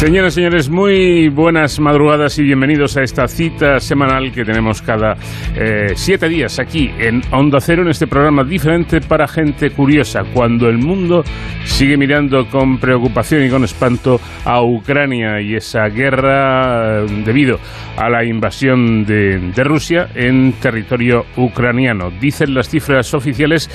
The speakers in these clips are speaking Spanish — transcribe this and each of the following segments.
Señoras y señores, muy buenas madrugadas y bienvenidos a esta cita semanal que tenemos cada eh, siete días aquí en Onda Cero, en este programa diferente para gente curiosa, cuando el mundo sigue mirando con preocupación y con espanto a Ucrania y esa guerra eh, debido a la invasión de, de Rusia en territorio ucraniano. Dicen las cifras oficiales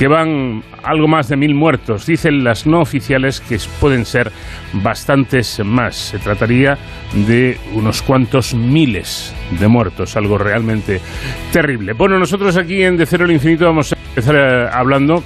que van algo más de mil muertos. Dicen las no oficiales que pueden ser bastantes más. Se trataría de unos cuantos miles de muertos, algo realmente terrible. Bueno, nosotros aquí en De Cero al Infinito vamos a empezar eh, hablando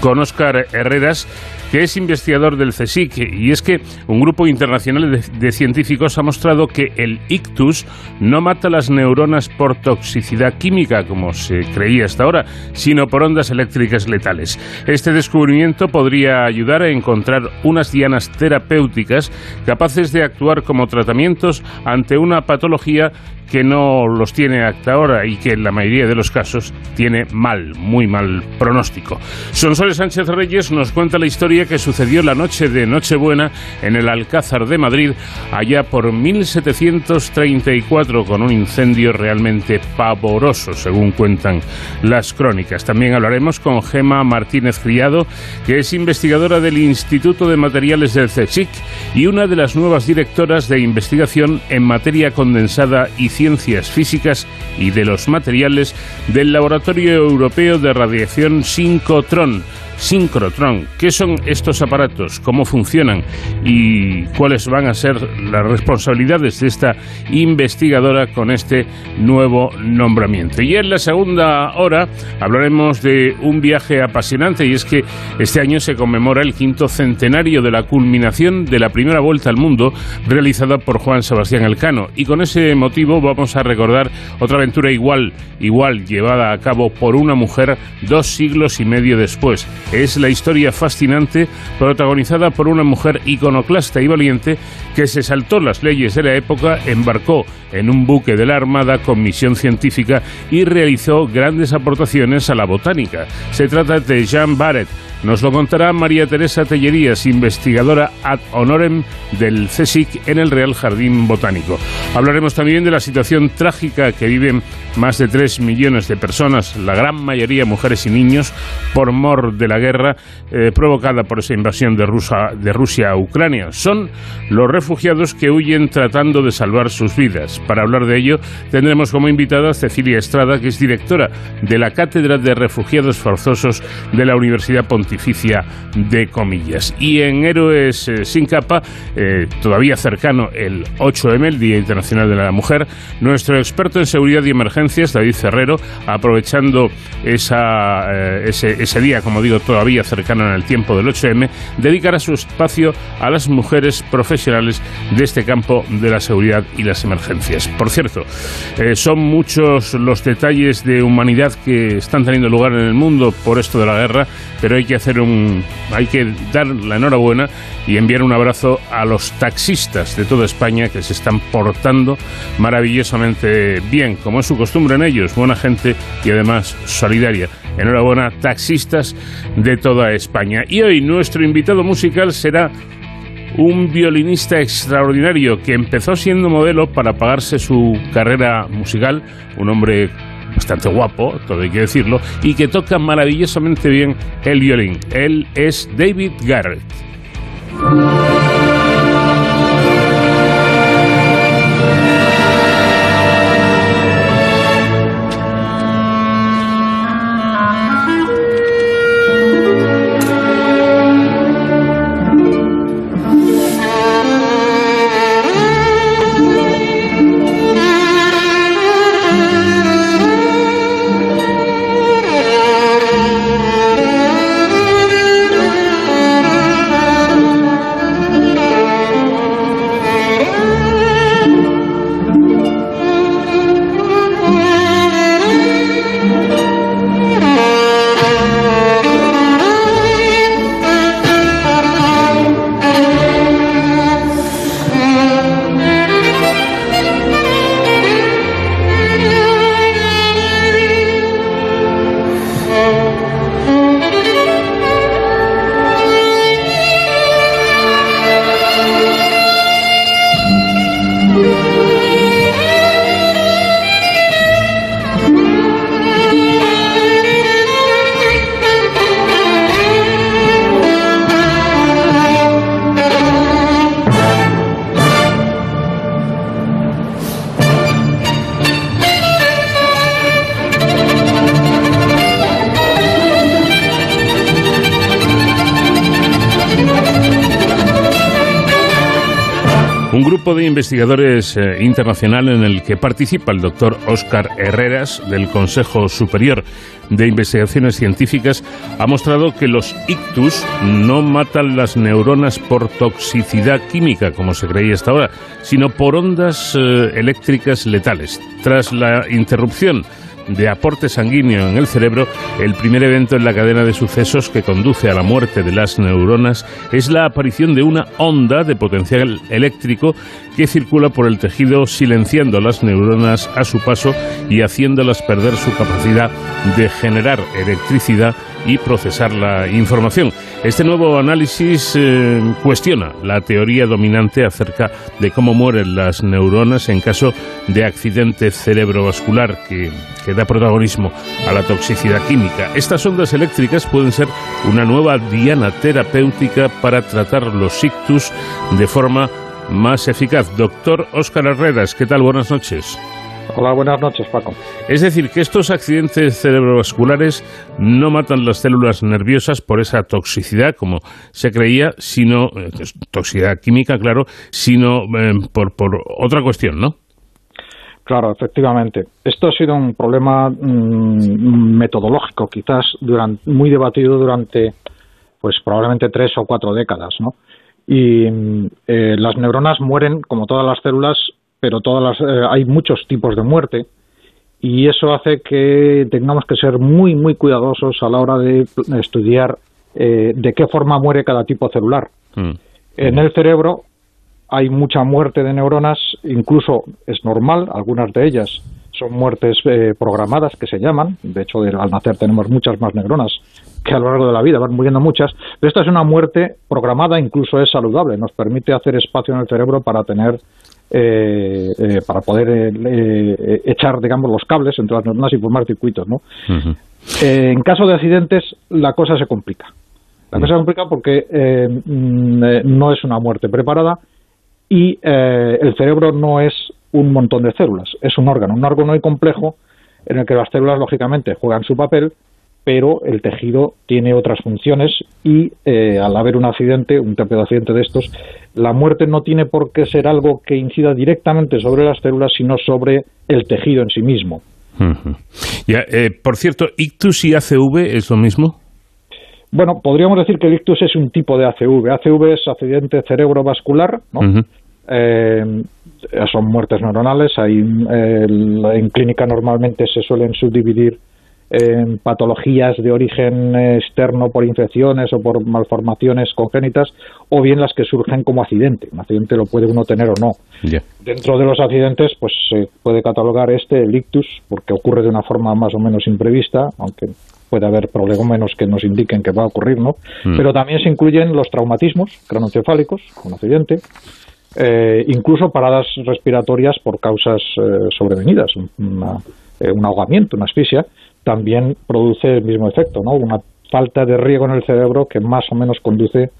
con Óscar Herreras que es investigador del CSIC, y es que un grupo internacional de, de, científicos ha mostrado que el ictus no mata las neuronas por toxicidad química, como se creía hasta ahora, sino por ondas eléctricas letales. Este descubrimiento podría ayudar a encontrar unas dianas terapéuticas capaces de actuar como tratamientos ante una patología que no los tiene hasta ahora y que en la mayoría de los casos tiene mal, muy mal pronóstico. Sonsoles Sánchez Reyes nos cuenta la historia que sucedió la noche de Nochebuena en el Alcázar de Madrid, allá por 1734, con un incendio realmente pavoroso, según cuentan las crónicas. También hablaremos con Gema Martínez Criado, que es investigadora del Instituto de Materiales del CSIC y una de las nuevas directoras de investigación en materia condensada y ciencias físicas y de los materiales del Laboratorio Europeo de Radiación Sincotron Synchrotron. ¿Qué son estos aparatos? ¿Cómo funcionan? ¿Y cuáles van a ser las responsabilidades de esta investigadora con este nuevo nombramiento? Y en la segunda hora hablaremos de un viaje apasionante y es que este año se conmemora el quinto centenario de la culminación de la primera vuelta al mundo realizada por Juan Sebastián Elcano. Y con ese motivo vamos a recordar otra aventura igual, igual llevada a cabo por una mujer dos siglos y medio después es la historia fascinante protagonizada por una mujer iconoclasta y valiente que se saltó las leyes de la época, embarcó en un buque de la Armada con misión científica y realizó grandes aportaciones a la botánica. Se trata de Jean Barrett. Nos lo contará María Teresa Tellerías, investigadora ad honorem del CSIC en el Real Jardín Botánico. Hablaremos también de la situación trágica que viven más de 3 millones de personas, la gran mayoría mujeres y niños, por mor de la guerra eh, provocada por esa invasión de, Rusa, de Rusia a Ucrania. Son los refugiados que huyen tratando de salvar sus vidas. Para hablar de ello, tendremos como invitada a Cecilia Estrada, que es directora de la Cátedra de Refugiados Forzosos de la Universidad Pontificia de Comillas. Y en Héroes eh, sin capa, eh, todavía cercano el 8M, el Día Internacional de la Mujer, nuestro experto en seguridad y emergencias, David Ferrero, aprovechando esa, eh, ese, ese día, como digo, todavía cercano en el tiempo del 8M, dedicará su espacio a las mujeres profesionales de este campo de la seguridad y las emergencias. Por cierto, eh, son muchos los detalles de humanidad que están teniendo lugar en el mundo por esto de la guerra, pero hay que hacer un hay que dar la enhorabuena y enviar un abrazo a los taxistas de toda España que se están portando maravillosamente bien, como es su costumbre en ellos, buena gente y además solidaria. Enhorabuena, taxistas de toda España. Y hoy nuestro invitado musical será un violinista extraordinario que empezó siendo modelo para pagarse su carrera musical, un hombre bastante guapo, todo hay que decirlo, y que toca maravillosamente bien el violín. Él es David Garrett. Investigadores eh, internacional en el que participa el doctor Óscar Herreras del Consejo Superior de Investigaciones Científicas ha mostrado que los ictus no matan las neuronas por toxicidad química, como se creía hasta ahora, sino por ondas eh, eléctricas letales. Tras la interrupción de aporte sanguíneo en el cerebro, el primer evento en la cadena de sucesos que conduce a la muerte de las neuronas es la aparición de una onda de potencial eléctrico que circula por el tejido silenciando las neuronas a su paso y haciéndolas perder su capacidad de generar electricidad y procesar la información. Este nuevo análisis eh, cuestiona la teoría dominante acerca de cómo mueren las neuronas en caso de accidente cerebrovascular que, que da protagonismo a la toxicidad química. Estas ondas eléctricas pueden ser una nueva diana terapéutica para tratar los ictus de forma más eficaz. Doctor Óscar Herreras, ¿qué tal? Buenas noches. Hola, buenas noches, Paco. Es decir, que estos accidentes cerebrovasculares no matan las células nerviosas por esa toxicidad, como se creía, sino, eh, toxicidad química, claro, sino eh, por, por otra cuestión, ¿no? Claro, efectivamente. Esto ha sido un problema mm, metodológico, quizás durante, muy debatido durante, pues probablemente tres o cuatro décadas, ¿no? y eh, las neuronas mueren como todas las células, pero todas las, eh, hay muchos tipos de muerte y eso hace que tengamos que ser muy muy cuidadosos a la hora de estudiar eh, de qué forma muere cada tipo celular. Mm. En el cerebro hay mucha muerte de neuronas, incluso es normal, algunas de ellas son muertes programadas que se llaman, de hecho al nacer tenemos muchas más neuronas que a lo largo de la vida van muriendo muchas, pero esta es una muerte programada, incluso es saludable, nos permite hacer espacio en el cerebro para tener eh, eh, para poder eh, echar, digamos, los cables entre las neuronas y formar circuitos, ¿no? en caso de accidentes, la cosa se complica. La cosa se complica porque mm, no es una muerte preparada y el cerebro no es un montón de células, es un órgano, un órgano muy complejo en el que las células, lógicamente, juegan su papel, pero el tejido tiene otras funciones y eh, al haber un accidente, un tipo de accidente de estos, la muerte no tiene por qué ser algo que incida directamente sobre las células, sino sobre el tejido en sí mismo. Eh, por cierto, ¿ictus y ACV es lo mismo? Bueno, podríamos decir que el ictus es un tipo de ACV. ACV es accidente cerebrovascular, ¿no? Eh, son muertes neuronales. en clínica normalmente se suelen subdividir en patologías de origen externo por infecciones o por malformaciones congénitas, o bien las que surgen como accidente. Un accidente lo puede uno tener o no. Dentro de los accidentes, pues se puede catalogar este, el ictus, porque ocurre de una forma más o menos imprevista, aunque puede haber problemas que nos indiquen que va a ocurrir, ¿no? Mm. Pero también se incluyen los traumatismos cronoencefálicos, un accidente, eh, incluso paradas respiratorias por causas eh, sobrevenidas, eh, un ahogamiento, una asfixia, también produce el mismo efecto, ¿no? Una falta de riego en el cerebro que más o menos conduce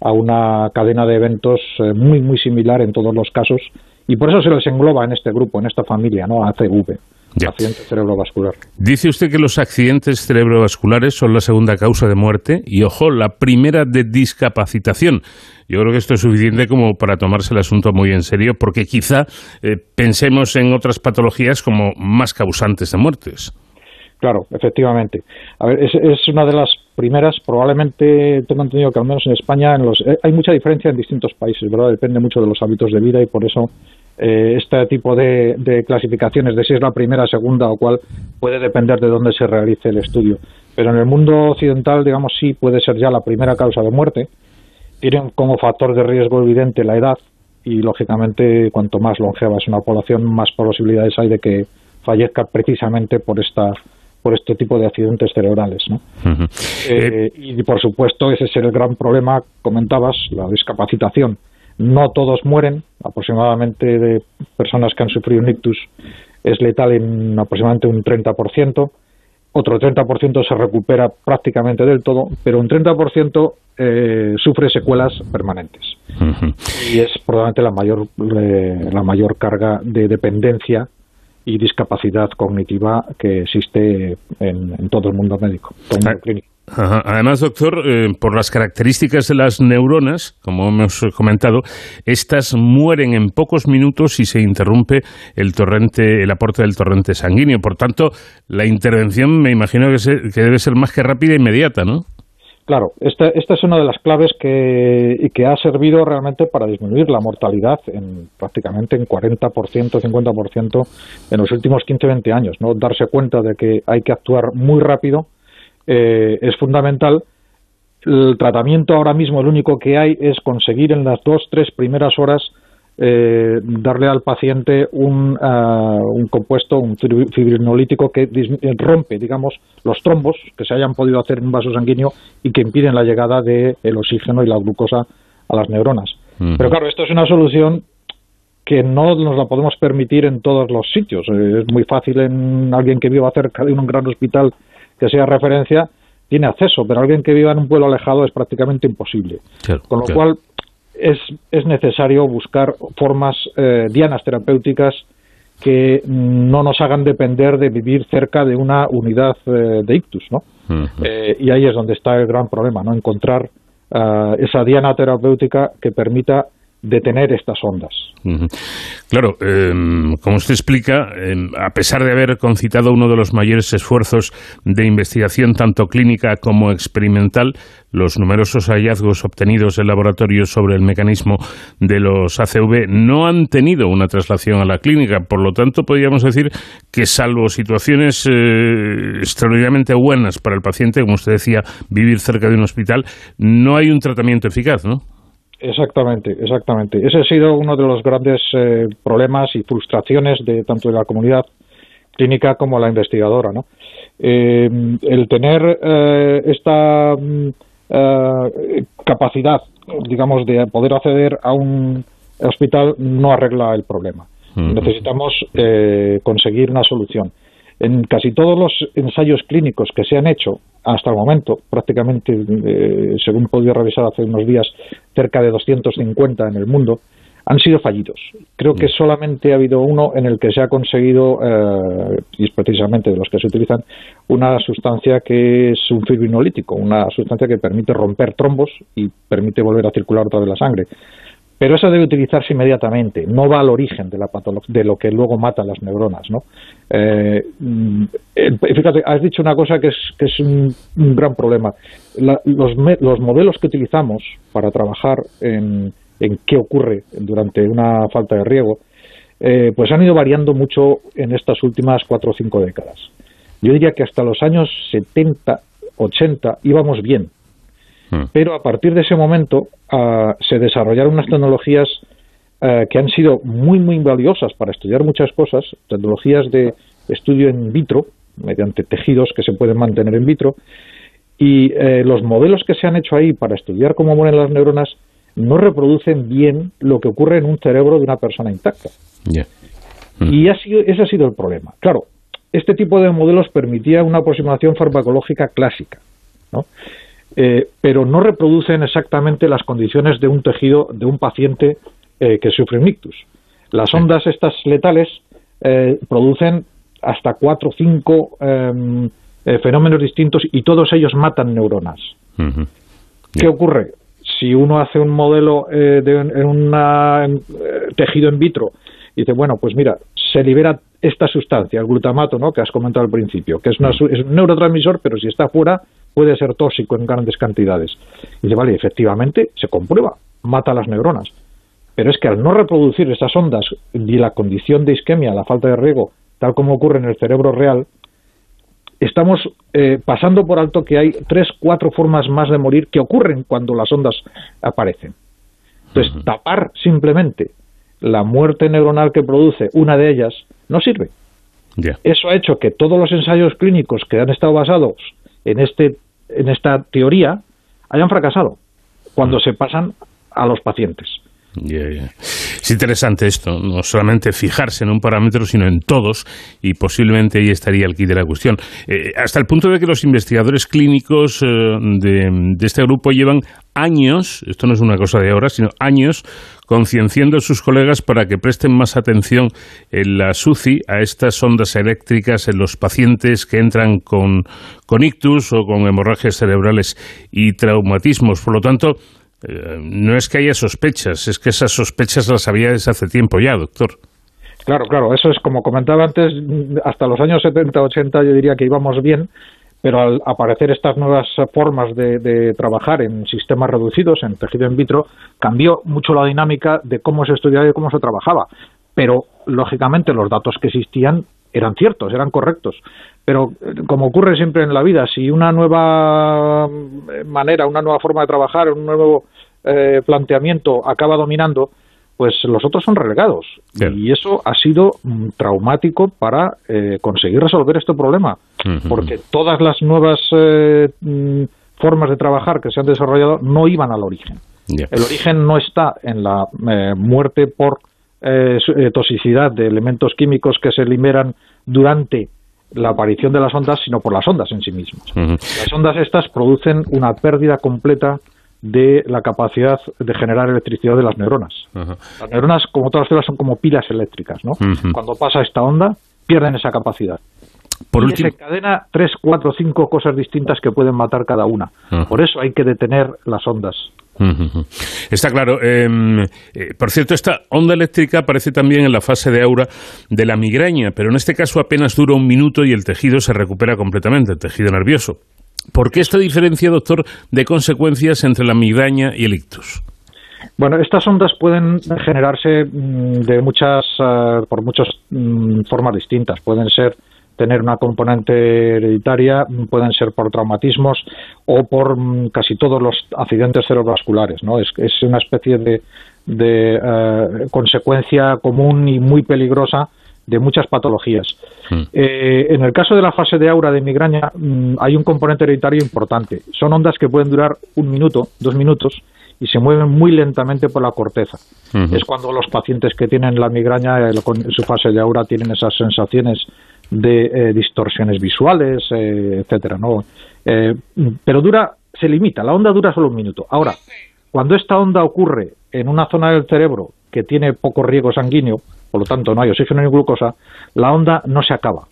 a una cadena de eventos eh, muy muy similar en todos los casos y por eso se les engloba en este grupo, en esta familia, ¿no? ACV. Accidente cerebrovascular. Dice usted que los accidentes cerebrovasculares son la segunda causa de muerte y, ojo, la primera de discapacitación. Yo creo que esto es suficiente como para tomarse el asunto muy en serio, porque quizá eh, pensemos en otras patologías como más causantes de muertes. Claro, efectivamente. A ver, es, una de las primeras, probablemente tengo entendido que al menos en España en los, eh, hay mucha diferencia en distintos países, ¿verdad? Depende mucho de los hábitos de vida y por eso eh, este tipo de, clasificaciones de si es la primera, segunda o cuál puede depender de dónde se realice el estudio. Pero en el mundo occidental, digamos, sí puede ser ya la primera causa de muerte. Tienen como factor de riesgo evidente la edad y, lógicamente, cuanto más longeva es una población, más posibilidades hay de que fallezca precisamente por esta por este tipo de accidentes cerebrales. ¿no? Eh, y por supuesto ese es el gran problema, comentabas, la discapacitación. No todos mueren, aproximadamente de personas que han sufrido un ictus es letal en aproximadamente un 30%, otro 30% se recupera prácticamente del todo, pero un 30% eh, sufre secuelas permanentes. Y es probablemente la mayor, eh, la mayor carga de dependencia y discapacidad cognitiva que existe en, todo el mundo médico, Además, doctor, eh, por las características de las neuronas, como hemos comentado, estas mueren en pocos minutos si se interrumpe el torrente, el aporte del torrente sanguíneo. Por tanto, la intervención me imagino que, que debe ser más que rápida e inmediata, ¿no? Claro, esta, esta es una de las claves que, que ha servido realmente para disminuir la mortalidad en prácticamente en 40%, 50% en los últimos 15, 20 años. ¿no? Darse cuenta de que hay que actuar muy rápido eh, es fundamental. El tratamiento ahora mismo, el único que hay, es conseguir en las dos, tres primeras horas eh, darle al paciente un, ah, un compuesto, un fibrinolítico que rompe, digamos, los trombos que se hayan podido hacer en un vaso sanguíneo y que impiden la llegada del el oxígeno y la glucosa a las neuronas. Pero claro, esto es una solución que no nos la podemos permitir en todos los sitios. Eh, es muy fácil en alguien que viva cerca de un gran hospital que sea referencia, tiene acceso, pero alguien que viva en un pueblo alejado es prácticamente imposible. Con lo cual, es, es necesario buscar formas eh, dianas terapéuticas que no nos hagan depender de vivir cerca de una unidad eh, de ictus, ¿no? Eh, y ahí es donde está el gran problema, ¿no? Encontrar esa diana terapéutica que permita detener estas ondas. Claro, em, como usted explica, em, a pesar de haber concitado uno de los mayores esfuerzos de investigación tanto clínica como experimental, los numerosos hallazgos obtenidos en laboratorios sobre el mecanismo de los ACV no han tenido una traslación a la clínica. Por lo tanto, podríamos decir que salvo situaciones eh, extraordinariamente buenas para el paciente, como usted decía, vivir cerca de un hospital, no hay un tratamiento eficaz, ¿no? Exactamente, exactamente. Ese ha sido uno de los grandes eh, problemas y frustraciones de tanto de la comunidad clínica como la investigadora, ¿no? Eh, el tener eh, esta mm, capacidad, digamos, de poder acceder a un hospital no arregla el problema. Necesitamos conseguir una solución. En casi todos los ensayos clínicos que se han hecho hasta el momento, prácticamente, eh, según he podido revisar hace unos días, cerca de 250 en el mundo, han sido fallidos. Creo que mm. solamente ha habido uno en el que se ha conseguido, eh, y es precisamente de los que se utilizan, una sustancia que es un fibrinolítico, una sustancia que permite romper trombos y permite volver a circular toda la sangre. Pero eso debe utilizarse inmediatamente, no va al origen de, la de lo que luego mata las neuronas. ¿no? Eh, mm, fíjate, has dicho una cosa que es, que es un, gran problema. los, los, modelos que utilizamos para trabajar en, en, qué ocurre durante una falta de riego, eh, pues han ido variando mucho en estas últimas cuatro o cinco décadas. Yo diría que hasta los años 70, 80 íbamos bien, Hmm. Pero a partir de ese momento ah, se desarrollaron unas tecnologías ah, que han sido muy, muy valiosas para estudiar muchas cosas, tecnologías de estudio in vitro, mediante tejidos que se pueden mantener in vitro, y eh, los modelos que se han hecho ahí para estudiar cómo mueren las neuronas no reproducen bien lo que ocurre en un cerebro de una persona intacta. Hmm. Y ha sido, ese ha sido el problema. Claro, este tipo de modelos permitía una aproximación farmacológica clásica. ¿no? Eh, pero no reproducen exactamente las condiciones de un tejido de un paciente eh, que sufre un ictus. Las ondas estas letales eh, producen hasta cuatro o cinco em, fenómenos distintos y todos ellos matan neuronas. ¿Qué ocurre? Si uno hace un modelo de un tejido in vitro y dice, bueno, pues mira, se libera esta sustancia, el glutamato, ¿no? que has comentado al principio, que es, es un neurotransmisor, pero si está fuera puede ser tóxico en grandes cantidades. Y dice, vale, efectivamente, se comprueba, mata las neuronas. Pero es que al no reproducir esas ondas y la condición de isquemia, la falta de riego, tal como ocurre en el cerebro real, estamos eh, pasando por alto que hay tres, cuatro formas más de morir que ocurren cuando las ondas aparecen. Entonces, tapar simplemente la muerte neuronal que produce una de ellas no sirve. Eso ha hecho que todos los ensayos clínicos que han estado basados en este en esta teoría hayan fracasado cuando se pasan a los pacientes. Es interesante esto, no solamente fijarse en un parámetro, sino en todos, y posiblemente ahí estaría el kit de la cuestión. Eh, hasta el punto de que los investigadores clínicos eh, de, de este grupo llevan años, esto no es una cosa de ahora, sino años, concienciando a sus colegas para que presten más atención en la SUCI a estas ondas eléctricas en los pacientes que entran con, con ictus o con hemorragias cerebrales y traumatismos. Por lo tanto, eh, no es que haya sospechas, es que esas sospechas las había desde hace tiempo ya, doctor. Claro, claro, eso es como comentaba antes, hasta los años 70, 80 yo diría que íbamos bien, pero al aparecer estas nuevas formas de, trabajar en sistemas reducidos, en tejido in vitro, cambió mucho la dinámica de cómo se estudiaba y cómo se trabajaba. Pero, lógicamente, los datos que existían eran ciertos, eran correctos. Pero, como ocurre siempre en la vida, si una nueva manera, una nueva forma de trabajar, un nuevo eh, planteamiento acaba dominando, pues los otros son relegados. Y eso ha sido mm, traumático para eh, conseguir resolver este problema, porque todas las nuevas eh, mm, formas de trabajar que se han desarrollado no iban al origen. El origen no está en la eh, muerte por toxicidad de elementos químicos que se liberan durante la aparición de las ondas, sino por las ondas en sí mismas. Las ondas estas producen una pérdida completa de la capacidad de generar electricidad de las neuronas. Las neuronas, como todas las células, son como pilas eléctricas, ¿no? Cuando pasa esta onda, pierden esa capacidad. Por y se encadena tres, cuatro, cinco cosas distintas que pueden matar cada una. Por eso hay que detener las ondas. Está claro. Em, eh, por cierto, esta onda eléctrica aparece también en la fase de aura de la migraña, pero en este caso apenas dura un minuto y el tejido se recupera completamente, el tejido nervioso. ¿Por qué esta diferencia, doctor, de consecuencias entre la migraña y el ictus? Bueno, estas ondas pueden generarse mm, de muchas, eh, por muchas mm, formas distintas. Pueden ser tener una componente hereditaria, pueden ser por traumatismos o por mm, casi todos los accidentes cerebrovasculares. ¿no? Es, una especie de, eh, consecuencia común y muy peligrosa de muchas patologías. Hmm. Eh, en el caso de la fase de aura de migraña mm, hay un componente hereditario importante. Son ondas que pueden durar un minuto, dos minutos y se mueven muy lentamente por la corteza. Hmm. Es cuando los pacientes que tienen la migraña en su fase de aura tienen esas sensaciones de eh, distorsiones visuales, eh, etcétera, ¿no? pero dura, se limita, la onda dura solo un minuto. Ahora, cuando esta onda ocurre en una zona del cerebro que tiene poco riego sanguíneo, por lo tanto no hay oxígeno ni glucosa, la onda no se acaba,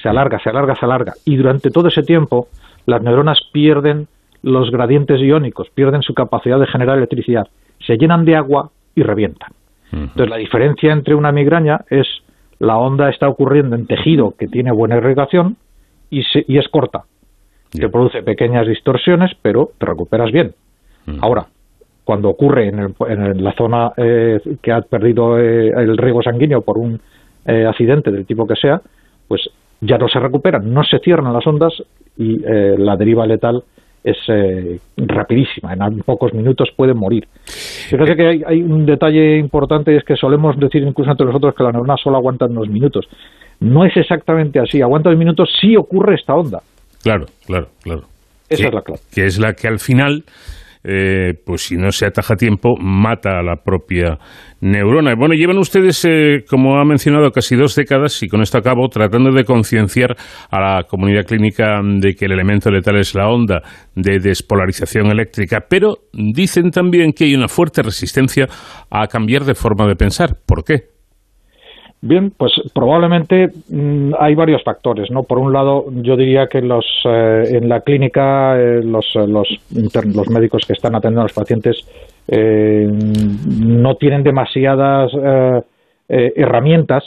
se alarga, se alarga, se alarga, y durante todo ese tiempo las neuronas pierden los gradientes iónicos, pierden su capacidad de generar electricidad, se llenan de agua y revientan. Entonces la diferencia entre una migraña es la onda está ocurriendo en tejido que tiene buena irrigación y, y es corta. Te produce pequeñas distorsiones, pero te recuperas bien. Ahora, cuando ocurre en, la zona eh, que ha perdido eh, el riego sanguíneo por un eh, accidente del tipo que sea, pues ya no se recuperan, no se cierran las ondas y la deriva letal es rapidísima, en pocos minutos puede morir. Fíjate que hay, hay, un detalle importante y es que solemos decir incluso entre nosotros que la neurona solo aguanta unos minutos. No es exactamente así, aguanta unos minutos si ocurre esta onda. Claro, claro, claro. Esa es la clave. Que es la que al final eh, pues si no se ataja a tiempo, mata a la propia neurona. Bueno, llevan ustedes, eh, como ha mencionado, casi dos décadas, y con esto acabo, tratando de concienciar a la comunidad clínica de que el elemento letal es la onda de despolarización eléctrica, pero dicen también que hay una fuerte resistencia a cambiar de forma de pensar. ¿Por qué? Bien, pues probablemente mm, hay varios factores, ¿no? Por un lado, yo diría que los eh, en la clínica eh, los, los, los, médicos que están atendiendo a los pacientes eh, no tienen demasiadas herramientas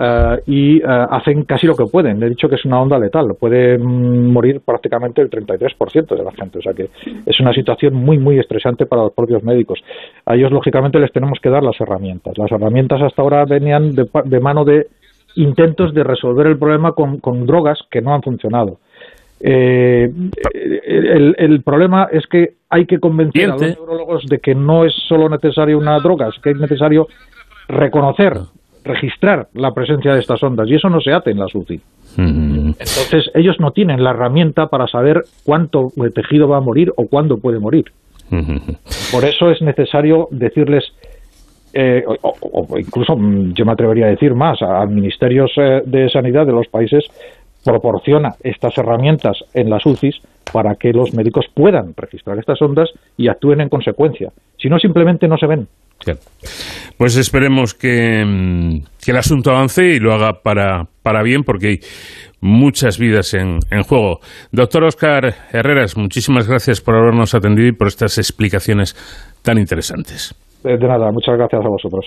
eh, y eh, hacen casi lo que pueden. He dicho que es una onda letal, puede mm, morir prácticamente el 33% de la gente. O sea que es una situación muy, muy estresante para los propios médicos. A ellos, lógicamente, les tenemos que dar las herramientas. Las herramientas hasta ahora venían de, mano de intentos de resolver el problema con, drogas que no han funcionado. Eh, el, problema es que hay que convencer a los neurólogos de que no es solo necesario una droga, es que es necesario reconocer registrar la presencia de estas ondas y eso no se hace en la SUCI. Entonces ellos no tienen la herramienta para saber cuánto tejido va a morir o cuándo puede morir. Por eso es necesario decirles eh, o, incluso mm, yo me atrevería a decir más, a, ministerios eh, de sanidad de los países proporciona estas herramientas en las UCIs para que los médicos puedan registrar estas ondas y actúen en consecuencia. Si no, simplemente no se ven. Pues esperemos que, mm, que, el asunto avance y lo haga para, para bien, porque hay muchas vidas en, en, juego. Doctor Oscar Herreras, muchísimas gracias por habernos atendido y por estas explicaciones tan interesantes. De nada, muchas gracias a vosotros.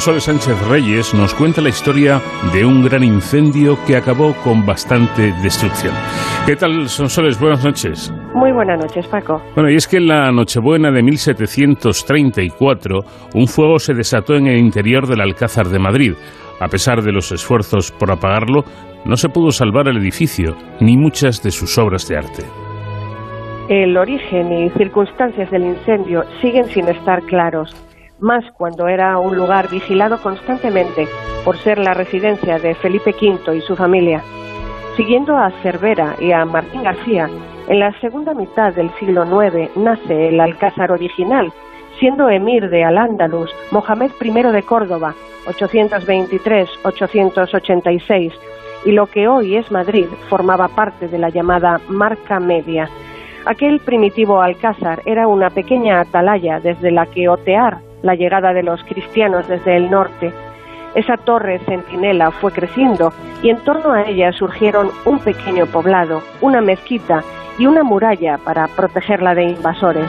Sonsoles Sánchez Reyes nos cuenta la historia de un gran incendio que acabó con bastante destrucción. ¿Qué tal, Sonsoles? Buenas noches. Muy buenas noches, Paco. Bueno, y es que en la Nochebuena de 1734, un fuego se desató en el interior del Alcázar de Madrid. A pesar de los esfuerzos por apagarlo, no se pudo salvar el edificio, ni muchas de sus obras de arte. El origen y circunstancias del incendio siguen sin estar claros más cuando era un lugar vigilado constantemente por ser la residencia de Felipe V y su familia. Siguiendo a Cervera y a Martín García, en la segunda mitad del siglo IX nace el Alcázar original, siendo emir de Al-Ándalus Mohamed I de Córdoba, 823-886, y lo que hoy es Madrid formaba parte de la llamada Marca Media. Aquel primitivo alcázar era una pequeña atalaya desde la que otear la llegada de los cristianos desde el norte. Esa torre centinela fue creciendo y en torno a ella surgieron un pequeño poblado, una mezquita y una muralla para protegerla de invasores.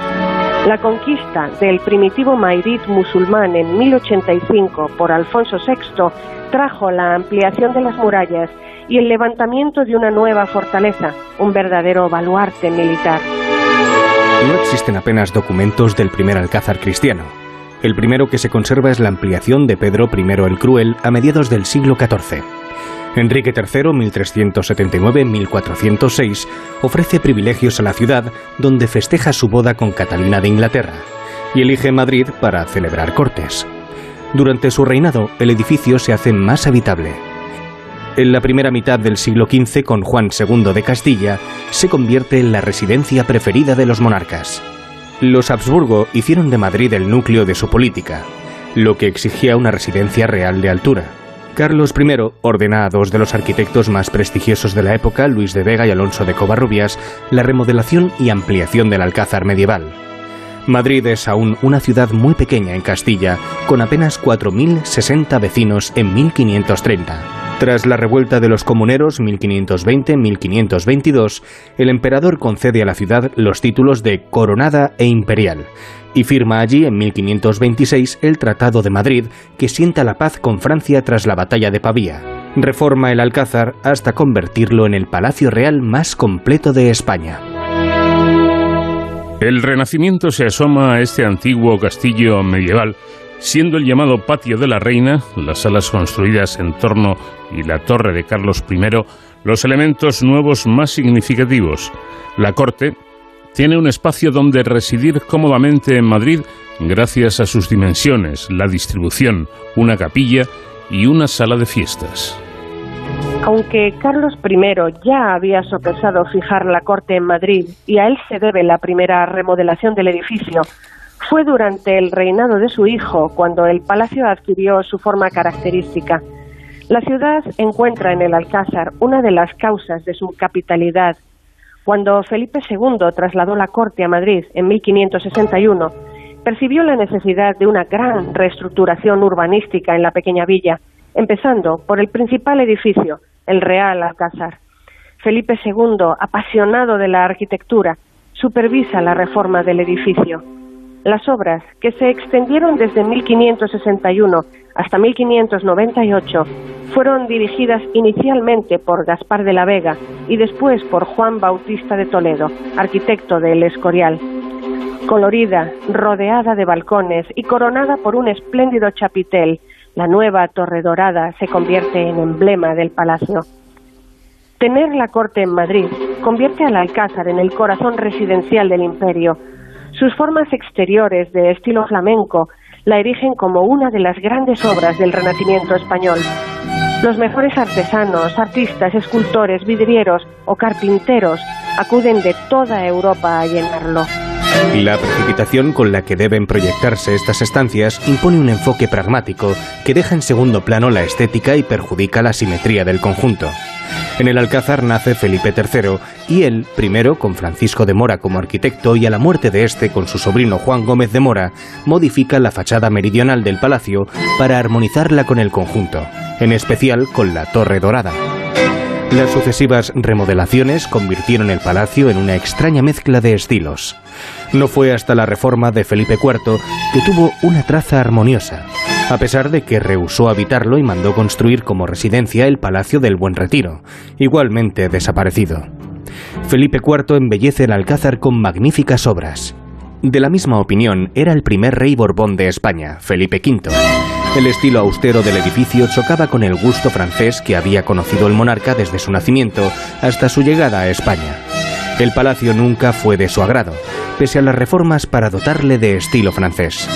La conquista del primitivo Mairit musulmán en 1085 por Alfonso VI trajo la ampliación de las murallas y el levantamiento de una nueva fortaleza, un verdadero baluarte militar. No existen apenas documentos del primer alcázar cristiano. El primero que se conserva es la ampliación de Pedro I el Cruel a mediados del siglo XIV. Enrique III, 1379-1406, ofrece privilegios a la ciudad donde festeja su boda con Catalina de Inglaterra y elige Madrid para celebrar cortes. Durante su reinado, el edificio se hace más habitable. En la primera mitad del siglo XV, con Juan II de Castilla, se convierte en la residencia preferida de los monarcas. Los Habsburgo hicieron de Madrid el núcleo de su política, lo que exigía una residencia real de altura. Carlos I ordena a dos de los arquitectos más prestigiosos de la época, Luis de Vega y Alonso de Covarrubias, la remodelación y ampliación del alcázar medieval. Madrid es aún una ciudad muy pequeña en Castilla, con apenas 4.060 vecinos en 1530. Tras la revuelta de los comuneros 1520-1522, el emperador concede a la ciudad los títulos de coronada e imperial y firma allí en 1526 el Tratado de Madrid que sienta la paz con Francia tras la batalla de Pavía. Reforma el Alcázar hasta convertirlo en el palacio real más completo de España. El Renacimiento se asoma a este antiguo castillo medieval siendo el llamado Patio de la Reina, las salas construidas en torno y la torre de Carlos I, los elementos nuevos más significativos. La corte tiene un espacio donde residir cómodamente en Madrid gracias a sus dimensiones, la distribución, una capilla y una sala de fiestas. Aunque Carlos I ya había sopesado fijar la corte en Madrid y a él se debe la primera remodelación del edificio, fue durante el reinado de su hijo cuando el palacio adquirió su forma característica. La ciudad encuentra en el Alcázar una de las causas de su capitalidad. Cuando Felipe II trasladó la corte a Madrid en 1561, percibió la necesidad de una gran reestructuración urbanística en la pequeña villa, empezando por el principal edificio, el Real Alcázar. Felipe II, apasionado de la arquitectura, supervisa la reforma del edificio. Las obras, que se extendieron desde 1561 hasta 1598, fueron dirigidas inicialmente por Gaspar de la Vega y después por Juan Bautista de Toledo, arquitecto del Escorial. Colorida, rodeada de balcones y coronada por un espléndido chapitel, la nueva Torre Dorada se convierte en emblema del palacio. Tener la corte en Madrid convierte al Alcázar en el corazón residencial del imperio, sus formas exteriores de estilo flamenco la erigen como una de las grandes obras del Renacimiento español. Los mejores artesanos, artistas, escultores, vidrieros o carpinteros acuden de toda Europa a llenarlo. La precipitación con la que deben proyectarse estas estancias impone un enfoque pragmático que deja en segundo plano la estética y perjudica la simetría del conjunto. En el Alcázar nace Felipe III y él, primero con Francisco de Mora como arquitecto y a la muerte de este con su sobrino Juan Gómez de Mora, modifica la fachada meridional del palacio para armonizarla con el conjunto, en especial con la Torre Dorada. Las sucesivas remodelaciones convirtieron el palacio en una extraña mezcla de estilos. No fue hasta la reforma de Felipe IV que tuvo una traza armoniosa, a pesar de que rehusó habitarlo y mandó construir como residencia el Palacio del Buen Retiro, igualmente desaparecido. Felipe IV embellece el Alcázar con magníficas obras. De la misma opinión era el primer rey Borbón de España, Felipe V. El estilo austero del edificio chocaba con el gusto francés que había conocido el monarca desde su nacimiento hasta su llegada a España. El palacio nunca fue de su agrado, pese a las reformas para dotarle de estilo francés.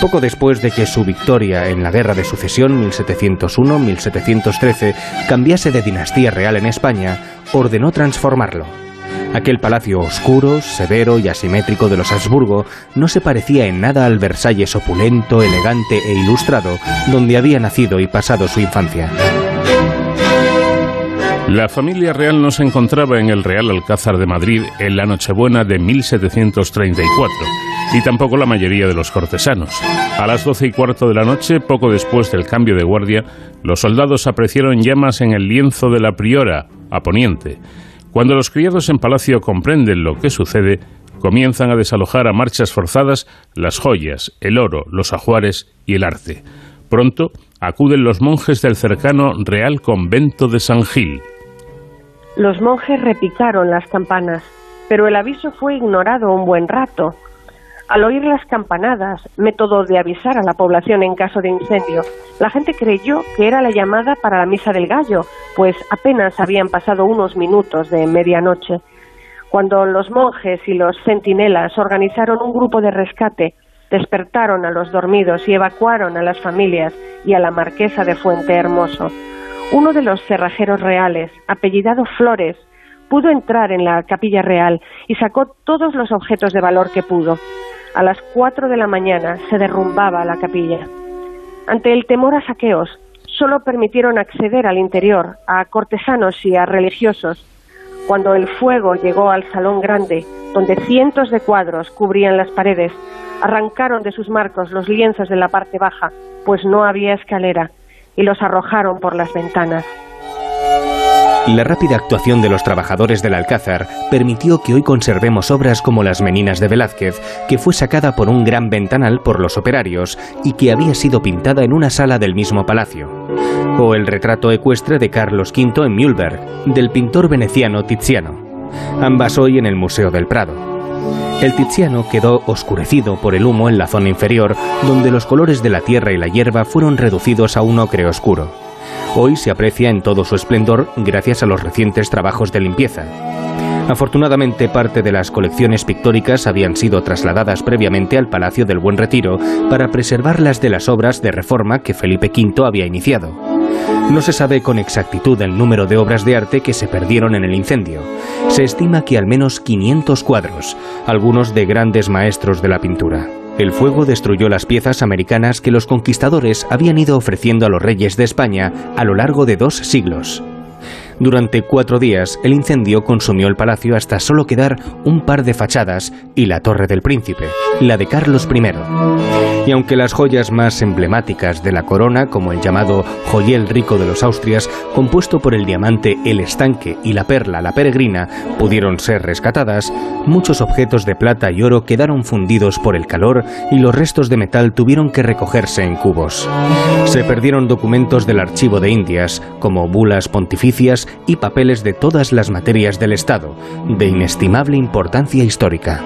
Poco después de que su victoria en la Guerra de Sucesión 1701-1713 cambiase de dinastía real en España, ordenó transformarlo. Aquel palacio oscuro, severo y asimétrico de los Habsburgo no se parecía en nada al Versalles opulento, elegante e ilustrado donde había nacido y pasado su infancia. La familia real no se encontraba en el Real Alcázar de Madrid en la Nochebuena de 1734, y tampoco la mayoría de los cortesanos. A las doce y cuarto de la noche, poco después del cambio de guardia, los soldados apreciaron llamas en el lienzo de la priora, a poniente. Cuando los criados en palacio comprenden lo que sucede, comienzan a desalojar a marchas forzadas las joyas, el oro, los ajuares y el arte. Pronto acuden los monjes del cercano Real Convento de San Gil. Los monjes repicaron las campanas, pero el aviso fue ignorado un buen rato. Al oír las campanadas, método de avisar a la población en caso de incendio, la gente creyó que era la llamada para la misa del gallo, pues apenas habían pasado unos minutos de medianoche. Cuando los monjes y los centinelas organizaron un grupo de rescate, despertaron a los dormidos y evacuaron a las familias y a la marquesa de Fuente Hermoso. Uno de los cerrajeros reales, apellidado Flores, pudo entrar en la capilla real y sacó todos los objetos de valor que pudo. A las cuatro de la mañana se derrumbaba la capilla. Ante el temor a saqueos, solo permitieron acceder al interior a cortesanos y a religiosos. Cuando el fuego llegó al salón grande, donde cientos de cuadros cubrían las paredes, arrancaron de sus marcos los lienzos de la parte baja, pues no había escalera, y los arrojaron por las ventanas. La rápida actuación de los trabajadores del Alcázar permitió que hoy conservemos obras como Las Meninas de Velázquez, que fue sacada por un gran ventanal por los operarios y que había sido pintada en una sala del mismo palacio, o el retrato ecuestre de Carlos V en Mühlberg, del pintor veneciano Tiziano, ambas hoy en el Museo del Prado. El Tiziano quedó oscurecido por el humo en la zona inferior, donde los colores de la tierra y la hierba fueron reducidos a un ocre oscuro. Hoy se aprecia en todo su esplendor gracias a los recientes trabajos de limpieza. Afortunadamente, parte de las colecciones pictóricas habían sido trasladadas previamente al Palacio del Buen Retiro para preservarlas de las obras de reforma que Felipe V había iniciado. No se sabe con exactitud el número de obras de arte que se perdieron en el incendio. Se estima que al menos 500 cuadros, algunos de grandes maestros de la pintura. El fuego destruyó las piezas americanas que los conquistadores habían ido ofreciendo a los reyes de España a lo largo de dos siglos. Durante cuatro días, el incendio consumió el palacio hasta solo quedar un par de fachadas y la Torre del Príncipe, la de Carlos I. Y aunque las joyas más emblemáticas de la corona, como el llamado joyel rico de los Austrias, compuesto por el diamante el estanque y la perla la peregrina, pudieron ser rescatadas, muchos objetos de plata y oro quedaron fundidos por el calor y los restos de metal tuvieron que recogerse en cubos. Se perdieron documentos del archivo de Indias, como bulas pontificias y papeles de todas las materias del Estado, de inestimable importancia histórica.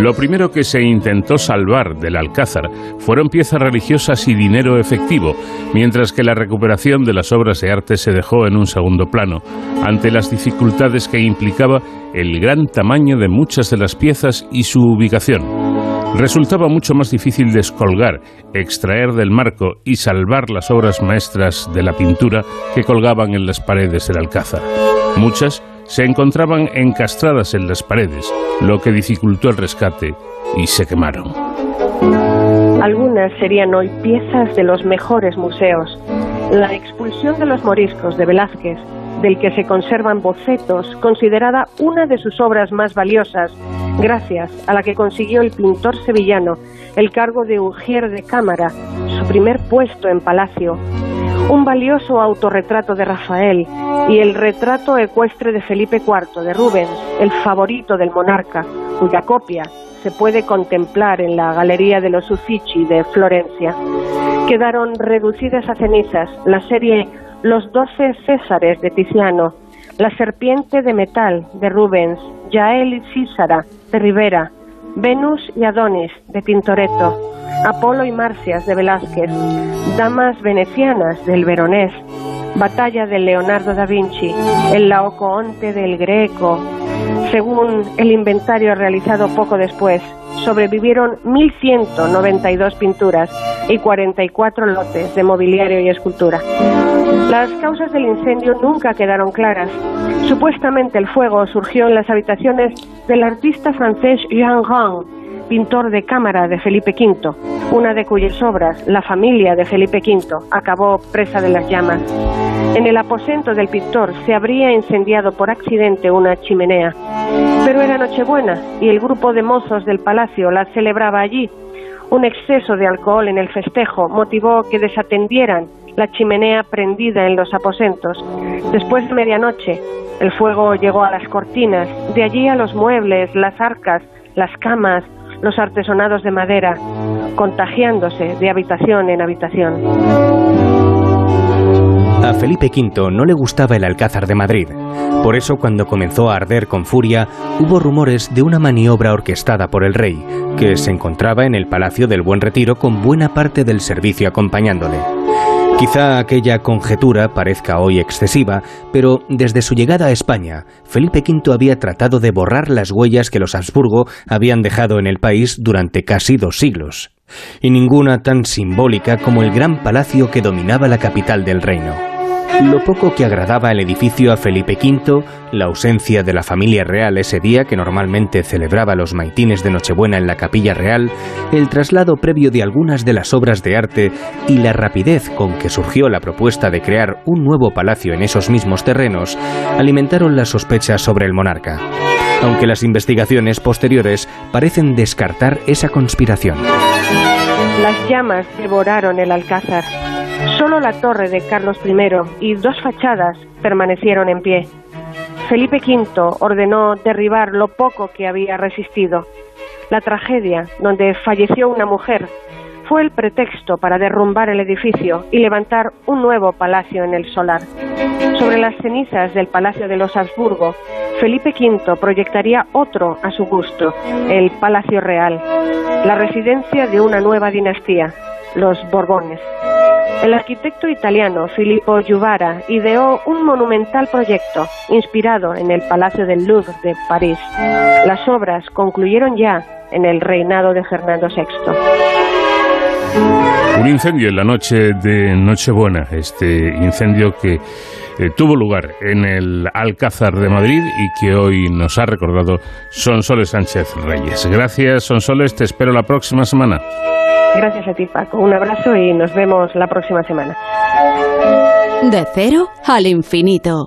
Lo primero que se intentó salvar del Alcázar fueron piezas religiosas y dinero efectivo, mientras que la recuperación de las obras de arte se dejó en un segundo plano, ante las dificultades que implicaba el gran tamaño de muchas de las piezas y su ubicación. Resultaba mucho más difícil descolgar, extraer del marco y salvar las obras maestras de la pintura que colgaban en las paredes del Alcázar. Muchas se encontraban encastradas en las paredes, lo que dificultó el rescate y se quemaron. Algunas serían hoy piezas de los mejores museos. La expulsión de los moriscos de Velázquez, del que se conservan bocetos, considerada una de sus obras más valiosas, gracias a la que consiguió el pintor sevillano el cargo de Ujier de Cámara, su primer puesto en palacio, un valioso autorretrato de Rafael y el retrato ecuestre de Felipe IV de Rubens, el favorito del monarca, cuya copia se puede contemplar en la Galería de los Uffizi de Florencia. Quedaron reducidas a cenizas la serie Los doce Césares de Tiziano, La serpiente de metal de Rubens, Yael y Císara de Rivera, Venus y Adonis de Tintoretto, Apolo y Marcias de Velázquez, Damas venecianas del Veronés, Batalla de Leonardo da Vinci, el Laocoonte del Greco. Según el inventario realizado poco después, sobrevivieron 1.192 pinturas y 44 lotes de mobiliario y escultura. Las causas del incendio nunca quedaron claras. Supuestamente el fuego surgió en las habitaciones del artista francés Jean Rang, pintor de cámara de Felipe V, una de cuyas obras, la familia de Felipe V, acabó presa de las llamas. En el aposento del pintor se habría incendiado por accidente una chimenea, pero era Nochebuena y el grupo de mozos del palacio la celebraba allí. Un exceso de alcohol en el festejo motivó que desatendieran la chimenea prendida en los aposentos. Después de medianoche, el fuego llegó a las cortinas, de allí a los muebles, las arcas, las camas, los artesonados de madera, contagiándose de habitación en habitación. A Felipe V no le gustaba el Alcázar de Madrid. Por eso, cuando comenzó a arder con furia, hubo rumores de una maniobra orquestada por el rey, que se encontraba en el Palacio del Buen Retiro con buena parte del servicio acompañándole. Quizá aquella conjetura parezca hoy excesiva, pero desde su llegada a España, Felipe V había tratado de borrar las huellas que los Habsburgo habían dejado en el país durante casi dos siglos, y ninguna tan simbólica como el gran palacio que dominaba la capital del reino. Lo poco que agradaba el edificio a Felipe V, la ausencia de la familia real ese día que normalmente celebraba los maitines de Nochebuena en la capilla real, el traslado previo de algunas de las obras de arte y la rapidez con que surgió la propuesta de crear un nuevo palacio en esos mismos terrenos, alimentaron las sospechas sobre el monarca aunque las investigaciones posteriores parecen descartar esa conspiración. Las llamas devoraron el alcázar. Solo la torre de Carlos I y dos fachadas permanecieron en pie. Felipe V ordenó derribar lo poco que había resistido. La tragedia, donde falleció una mujer, fue el pretexto para derrumbar el edificio y levantar un nuevo palacio en el solar. Sobre las cenizas del Palacio de los Habsburgo, Felipe V proyectaría otro a su gusto, el Palacio Real, la residencia de una nueva dinastía, los Borbones. El arquitecto italiano Filippo Juvara ideó un monumental proyecto inspirado en el Palacio del Louvre de París. Las obras concluyeron ya en el reinado de Fernando VI. Un incendio en la noche de Nochebuena, este incendio que eh, tuvo lugar en el Alcázar de Madrid y que hoy nos ha recordado Sonsoles Sánchez Reyes. Gracias, Sonsoles, te espero la próxima semana. Gracias a ti, Paco. Un abrazo y nos vemos la próxima semana. De cero al infinito.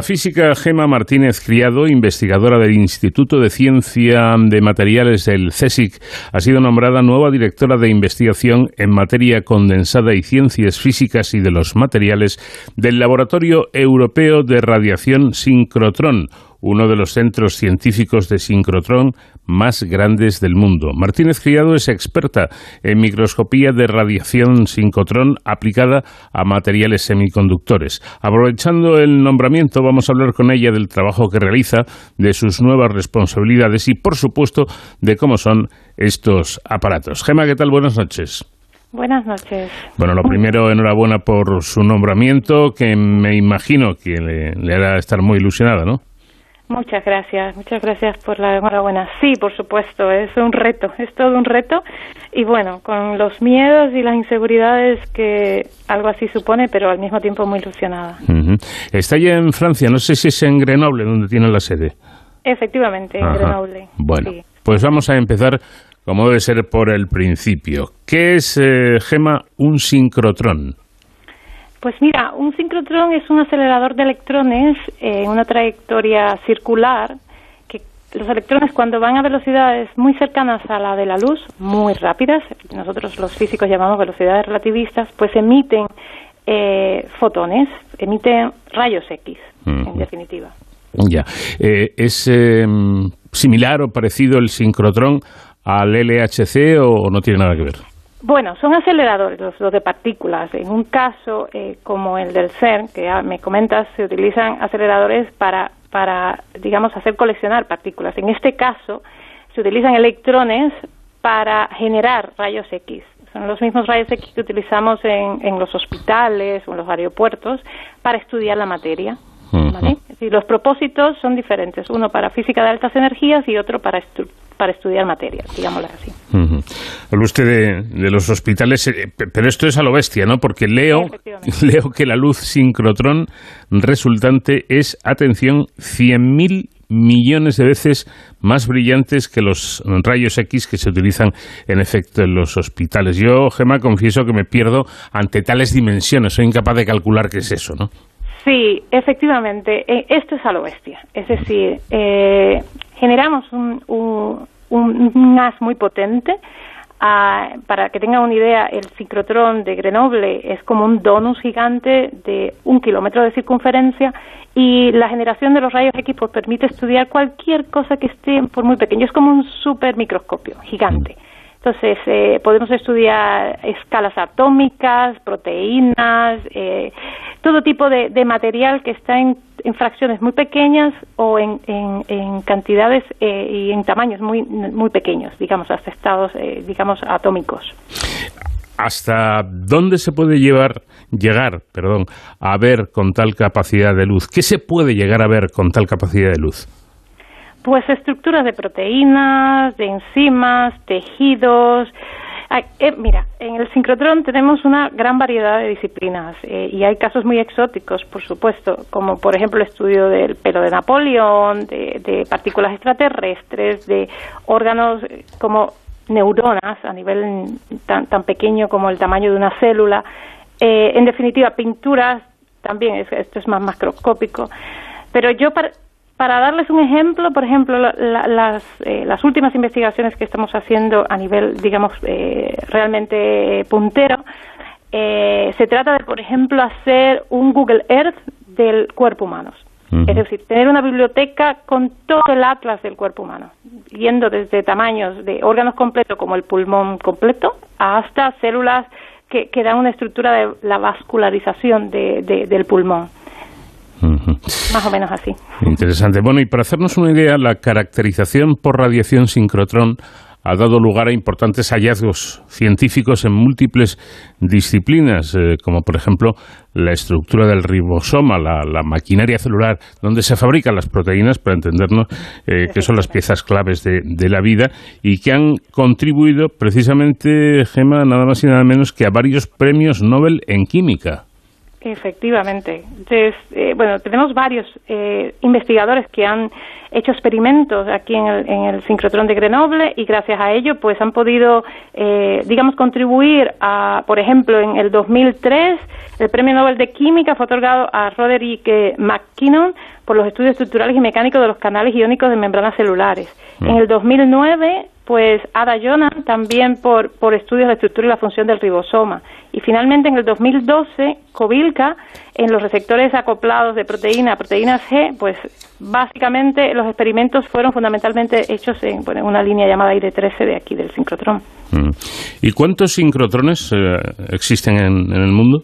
La física Gema Martínez Criado, investigadora del Instituto de Ciencia de Materiales del CSIC, ha sido nombrada nueva directora de investigación en materia condensada y ciencias físicas y de los materiales del Laboratorio Europeo de Radiación Sincrotrón uno de los centros científicos de sincrotrón más grandes del mundo. Martínez Criado es experta en microscopía de radiación sincrotrón aplicada a materiales semiconductores. Aprovechando el nombramiento, vamos a hablar con ella del trabajo que realiza, de sus nuevas responsabilidades y, por supuesto, de cómo son estos aparatos. Gema, ¿qué tal? Buenas noches. Buenas noches. Bueno, lo primero, enhorabuena por su nombramiento, que me imagino que le, le hará estar muy ilusionada, ¿no? Muchas gracias, muchas gracias por la enhorabuena. Sí, por supuesto, es un reto, es todo un reto y bueno, con los miedos y las inseguridades que algo así supone, pero al mismo tiempo muy ilusionada. Está ya en Francia, no sé si es en Grenoble donde tiene la sede. Efectivamente, en Grenoble. Bueno, pues vamos a empezar como debe ser por el principio. ¿Qué es, eh, Gema, un sincrotrón? Pues mira, un sincrotrón es un acelerador de electrones en una trayectoria circular que los electrones cuando van a velocidades muy cercanas a la de la luz, muy rápidas, nosotros los físicos llamamos velocidades relativistas, pues emiten eh, fotones, emiten rayos X, en definitiva. Ya. Eh, ¿Es em, similar o parecido el sincrotrón al LHC o no tiene nada que ver? Bueno, son aceleradores los, de partículas. En un caso eh, como el del CERN, que ya me comentas, se utilizan aceleradores para, para, digamos, hacer coleccionar partículas. En este caso, se utilizan electrones para generar rayos X. Son los mismos rayos X que utilizamos en, en los hospitales o en los aeropuertos para estudiar la materia. ¿vale? los propósitos son diferentes, uno para física de altas energías y otro para, para estudiar materias, digámoslo así. Habla usted de, los hospitales, eh, pero esto es a lo bestia, ¿no? Porque leo, leo que la luz sincrotrón resultante es, atención, 100.000 millones de veces más brillantes que los rayos X que se utilizan en efecto en los hospitales. Yo, Gema, confieso que me pierdo ante tales dimensiones, soy incapaz de calcular qué es eso, ¿no? Sí, efectivamente, eh, esto es a lo bestia. Es decir, eh, generamos un, un, gas muy potente. Ah, para que tengan una idea, el ciclotrón de Grenoble es como un donus gigante de un kilómetro de circunferencia y la generación de los rayos X pues, permite estudiar cualquier cosa que esté por muy pequeño. Es como un super microscopio gigante. Entonces, eh, podemos estudiar escalas atómicas, proteínas, eh, todo tipo de, material que está en, fracciones muy pequeñas o en, cantidades eh, y en tamaños muy, muy pequeños, digamos, hasta estados, digamos, atómicos. ¿Hasta dónde se puede llevar, llegar perdón, a ver con tal capacidad de luz? ¿Qué se puede llegar a ver con tal capacidad de luz? Pues estructuras de proteínas, de enzimas, tejidos. Eh, mira, en el sincrotrón tenemos una gran variedad de disciplinas eh, y hay casos muy exóticos, por supuesto, como por ejemplo el estudio del pelo de Napoleón, de, partículas extraterrestres, de órganos eh, como neuronas a nivel tan, tan pequeño como el tamaño de una célula. en definitiva, pinturas también, esto es más macroscópico. Pero yo para darles un ejemplo, por ejemplo, las, eh, las, últimas investigaciones que estamos haciendo a nivel, digamos, eh, realmente puntero, eh, se trata de, por ejemplo, hacer un Google Earth del cuerpo humano. Es decir, tener una biblioteca con todo el atlas del cuerpo humano, yendo desde tamaños de órganos completos como el pulmón completo hasta células que, que dan una estructura de la vascularización del pulmón. Más o menos así. Interesante. Bueno, y para hacernos una idea, la caracterización por radiación sincrotrón ha dado lugar a importantes hallazgos científicos en múltiples disciplinas, eh, como por ejemplo la estructura del ribosoma, la, maquinaria celular, donde se fabrican las proteínas, para entendernos eh, que son las piezas claves de, de, la vida y que han contribuido precisamente, Gema, nada más y nada menos que a varios premios Nobel en química. Efectivamente. Entonces, eh, bueno, tenemos varios eh, investigadores que han hecho experimentos aquí en el, en el, sincrotrón de Grenoble y gracias a ello, pues han podido, eh, digamos, contribuir a, por ejemplo, en el 2003, el Premio Nobel de Química fue otorgado a Roderick McKinnon por los estudios estructurales y mecánicos de los canales iónicos de membranas celulares. Mm. En el 2009 pues Ada Jonan también por, por estudios de estructura y la función del ribosoma. Y finalmente en el 2012, Covilca, en los receptores acoplados de proteína, proteínas G, pues básicamente los experimentos fueron fundamentalmente hechos en, una línea llamada ID13 de aquí, del sincrotrón. Mm. ¿Y cuántos sincrotrones eh, existen en, el mundo?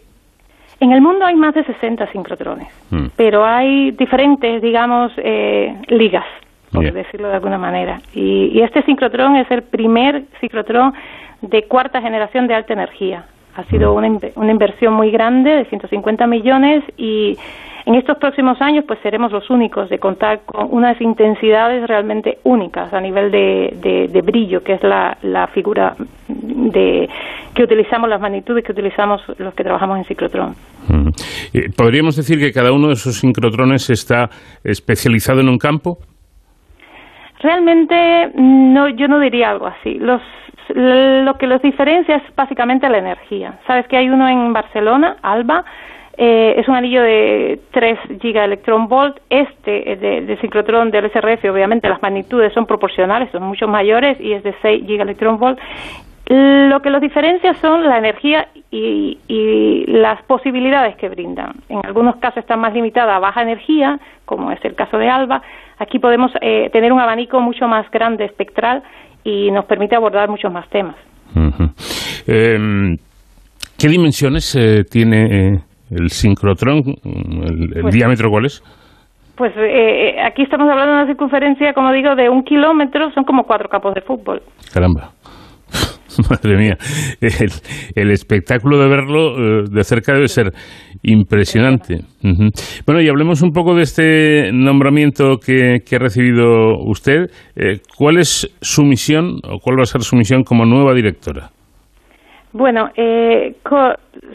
En el mundo hay más de 60 sincrotrones, mm. pero hay diferentes, digamos, eh, ligas por decirlo de alguna manera. Y, este sincrotrón es el primer sincrotrón de cuarta generación de alta energía. Ha sido una, una inversión muy grande de 150 millones y en estos próximos años pues seremos los únicos de contar con unas intensidades realmente únicas a nivel de, de, brillo, que es la, la, figura de que utilizamos, las magnitudes que utilizamos los que trabajamos en sincrotrón. Eh, ¿Podríamos decir que cada uno de esos sincrotrones está especializado en un campo? Realmente no, yo no diría algo así. Los, lo que los diferencia es básicamente la energía. Sabes que hay uno en Barcelona, Alba, eh, es un anillo de 3 gigaelectronvolt. Este eh, de, de ciclotrón del SRF, obviamente las magnitudes son proporcionales, son mucho mayores y es de 6 gigaelectronvolt. Lo que los diferencia son la energía y, y, las posibilidades que brindan. En algunos casos está más limitada a baja energía, como es el caso de ALBA. Aquí podemos eh, tener un abanico mucho más grande espectral y nos permite abordar muchos más temas. Em, ¿Qué dimensiones eh, tiene eh, el sincrotrón? ¿El, pues diámetro cuál es? Pues aquí estamos hablando de una circunferencia, como digo, de un kilómetro, son como cuatro campos de fútbol. Caramba. Madre mía, el, espectáculo de verlo eh, de cerca debe ser impresionante. Bueno, y hablemos un poco de este nombramiento que, ha recibido usted. Eh, ¿Cuál es su misión o cuál va a ser su misión como nueva directora? Bueno, eh,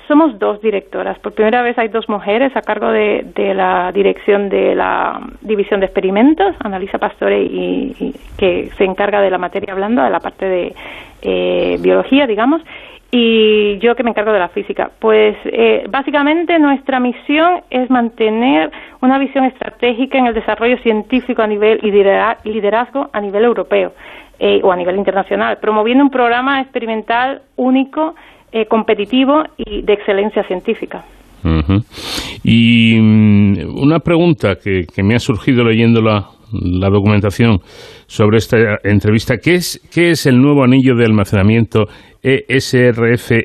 somos dos directoras. Por primera vez hay dos mujeres a cargo de, la dirección de la división de experimentos, Analisa Pastore, y, que se encarga de la materia blanda, de la parte de eh, biología, digamos, y yo que me encargo de la física. Pues eh, básicamente nuestra misión es mantener una visión estratégica en el desarrollo científico a nivel y liderazgo a nivel europeo. Eh, o a nivel internacional, promoviendo un programa experimental único, eh, competitivo y de excelencia científica. Y mm, una pregunta que, me ha surgido leyendo la, la, documentación sobre esta entrevista, ¿qué es, ¿qué es el nuevo anillo de almacenamiento ESRF-EBS?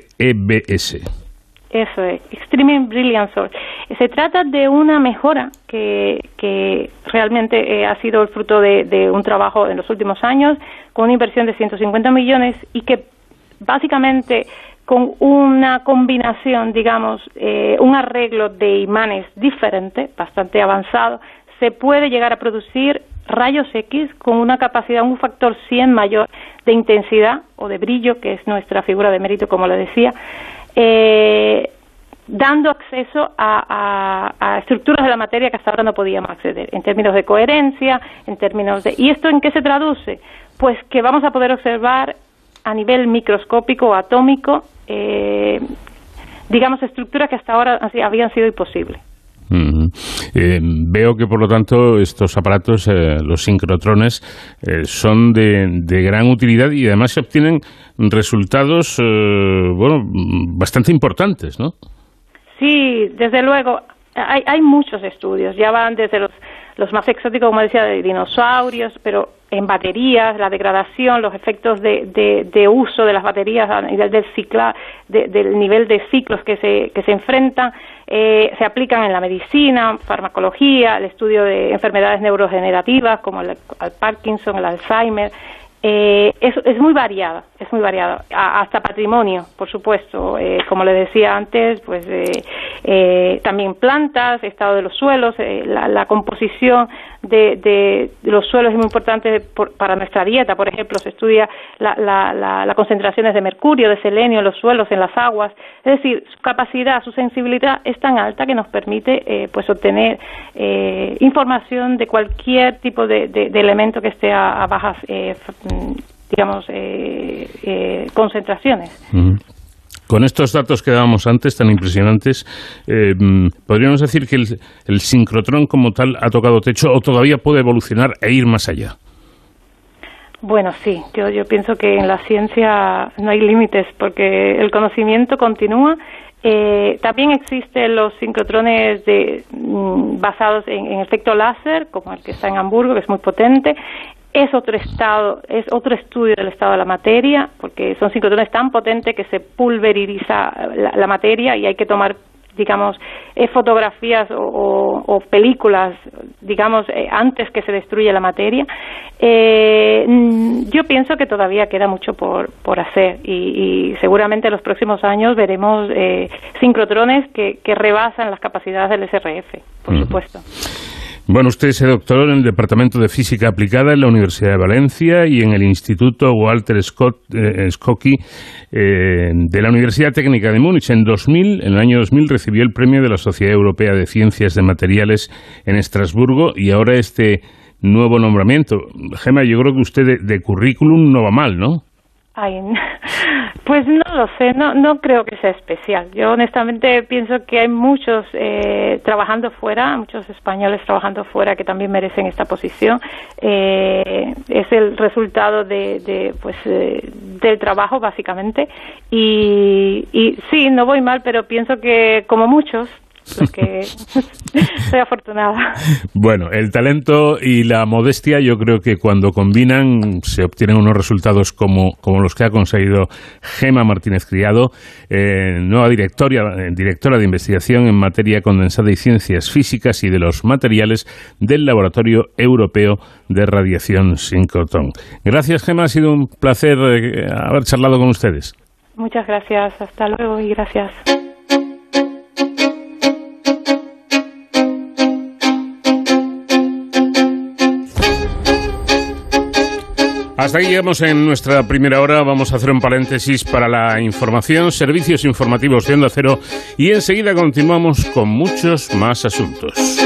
Eso es, Extreme Brilliant Source. Se trata de una mejora que, que realmente eh, ha sido el fruto de, un trabajo en los últimos años con una inversión de 150 millones y que básicamente con una combinación, digamos, eh, un arreglo de imanes diferente, bastante avanzado, se puede llegar a producir rayos X con una capacidad, un factor 100 mayor de intensidad o de brillo, que es nuestra figura de mérito, como le decía, eh, dando acceso a, estructuras de la materia que hasta ahora no podíamos acceder, en términos de coherencia, en términos de... ¿Y esto en qué se traduce? Pues que vamos a poder observar a nivel microscópico o atómico, eh, digamos, estructuras que hasta ahora habían sido imposibles. Eh, veo que, por lo tanto, estos aparatos, eh, los sincrotrones, eh, son de, gran utilidad y además se obtienen resultados, bueno, bastante importantes, ¿no? Sí, desde luego. Hay, hay muchos estudios, ya van desde los, los más exóticos, como decía, de dinosaurios, pero en baterías, la degradación, los efectos de, de, uso de las baterías a nivel del, cicla, del nivel de ciclos que se, que se enfrentan, eh, se aplican en la medicina, farmacología, el estudio de enfermedades neurogenerativas como el, Parkinson, el Alzheimer. Eh, es, es, muy variada, es muy variada, hasta patrimonio, por supuesto, eh, como le decía antes, pues eh, también plantas, estado de los suelos, eh, la, composición de, los suelos es muy importante para nuestra dieta. Por ejemplo, se estudia las la, concentraciones de mercurio, de selenio en los suelos, en las aguas. Es decir, su capacidad, su sensibilidad es tan alta que nos permite eh, pues obtener información de cualquier tipo de, elemento que esté a, bajas digamos, concentraciones. Con estos datos que dábamos antes, tan impresionantes, eh, ¿podríamos decir que el, sincrotrón como tal ha tocado techo o todavía puede evolucionar e ir más allá? Bueno, sí, yo, yo pienso que en la ciencia no hay límites porque el conocimiento continúa. Eh, también existen los sincrotrones de, mm, basados en, efecto láser, como el que está en Hamburgo, que es muy potente es otro estado, es otro estudio del estado de la materia, porque son sincrotrones tan potentes que se pulveriza la, materia y hay que tomar digamos, eh, fotografías o, películas, digamos, eh, antes que se destruya la materia. Eh, yo pienso que todavía queda mucho por, por hacer y, seguramente en los próximos años veremos sincrotrones que, que rebasan las capacidades del SRF, por supuesto. Bueno, usted se doctoró en el Departamento de Física Aplicada en la Universidad de Valencia y en el Instituto Walter Scott, eh, eh, de la Universidad Técnica de Múnich. En 2000, en el año 2000, recibió el premio de la Sociedad Europea de Ciencias de Materiales en Estrasburgo y ahora este nuevo nombramiento. Gema, yo creo que usted de currículum no va mal, ¿no? Pues no lo sé, no, no creo que sea especial. Yo honestamente pienso que hay muchos eh, trabajando fuera, muchos españoles trabajando fuera que también merecen esta posición. Eh, es el resultado de, de pues eh, del trabajo básicamente y, y sí, no voy mal, pero pienso que como muchos que soy afortunada. Bueno, el talento y la modestia yo creo que cuando combinan se obtienen unos resultados como, como los que ha conseguido Gema Martínez Criado, eh, nueva directora, eh, directora de investigación en materia condensada y ciencias físicas y de los materiales del Laboratorio Europeo de Radiación Sincrotron. Gracias Gema, ha sido un placer eh, haber charlado con ustedes. Muchas gracias, hasta luego y gracias. Hasta aquí llegamos en nuestra primera hora. Vamos a hacer un paréntesis para la información, servicios informativos de Onda Cero y enseguida continuamos con muchos más asuntos.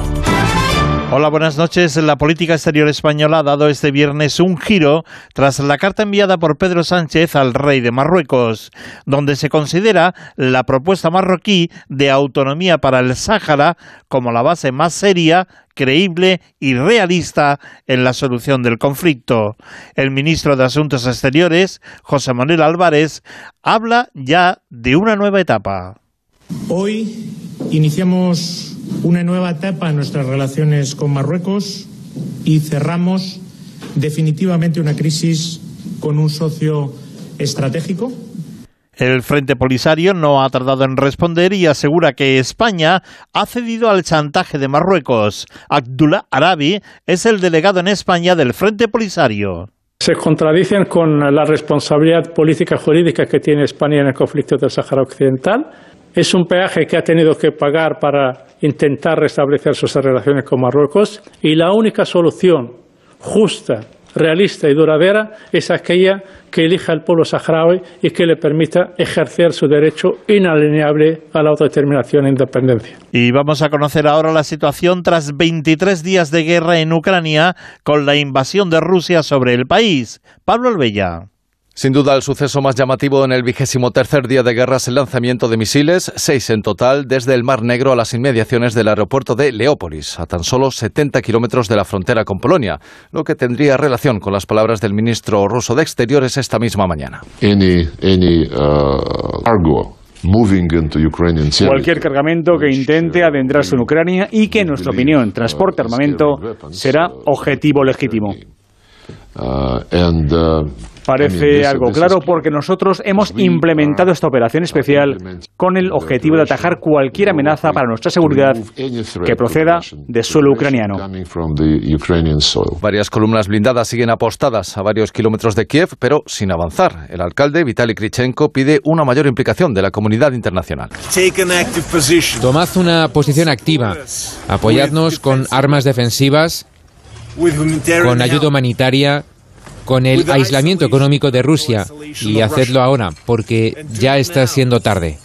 Hola, buenas noches. La política exterior española ha dado este viernes un giro tras la carta enviada por Pedro Sánchez al rey de Marruecos, donde se considera la propuesta marroquí de autonomía para el Sáhara como la base más seria creíble y realista en la solución del conflicto. El ministro de Asuntos Exteriores, José Manuel Álvarez, habla ya de una nueva etapa. Hoy iniciamos una nueva etapa en nuestras relaciones con Marruecos y cerramos definitivamente una crisis con un socio estratégico El Frente Polisario no ha tardado en responder y asegura que España ha cedido al chantaje de Marruecos. Abdullah Arabi es el delegado en España del Frente Polisario se contradicen con la responsabilidad política jurídica que tiene España en el conflicto del Sáhara Occidental. Es un peaje que ha tenido que pagar para intentar restablecer sus relaciones con Marruecos y la única solución justa realista y duradera es aquella que elija el pueblo saharaui y que le permita ejercer su derecho inalienable a la autodeterminación e independencia. Y vamos a conocer ahora la situación tras 23 días de guerra en Ucrania con la invasión de Rusia sobre el país. Pablo Albella. Sin duda, el suceso más llamativo en el vigésimo tercer día de guerra es el lanzamiento de misiles, seis en total, desde el Mar Negro a las inmediaciones del aeropuerto de Leópolis, a tan solo 70 kilómetros de la frontera con Polonia, lo que tendría relación con las palabras del ministro ruso de Exteriores esta misma mañana. Uh, Cualquier cargamento que intente adentrarse en Ucrania y que, en nuestra opinión, transporte armamento será objetivo legítimo. Uh, uh, Parece algo claro porque nosotros hemos implementado esta operación especial con el objetivo de atajar cualquier amenaza para nuestra seguridad que proceda de suelo ucraniano. Varias columnas blindadas siguen apostadas a varios kilómetros de Kiev, pero sin avanzar. El alcalde Vitaly Krichenko pide una mayor implicación de la comunidad internacional. Tomad una posición activa, apoyadnos con armas defensivas, con ayuda humanitaria con el aislamiento económico de Rusia y hacedlo ahora, porque ya está siendo tarde.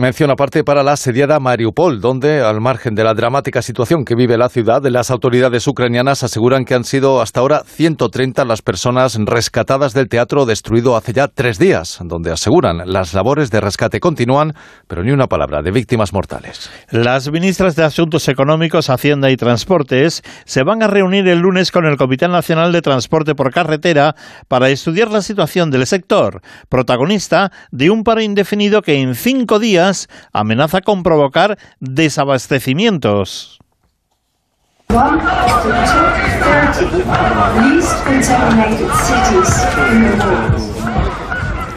Mención aparte para la asediada Mariupol, donde, al margen de la dramática situación que vive la ciudad, las autoridades ucranianas aseguran que han sido hasta ahora 130 las personas rescatadas del teatro destruido hace ya tres días, donde aseguran las labores de rescate continúan, pero ni una palabra de víctimas mortales. Las ministras de Asuntos Económicos, Hacienda y Transportes se van a reunir el lunes con el Comité Nacional de Transporte por Carretera para estudiar la situación del sector, protagonista de un paro indefinido que en cinco días amenaza con provocar desabastecimientos.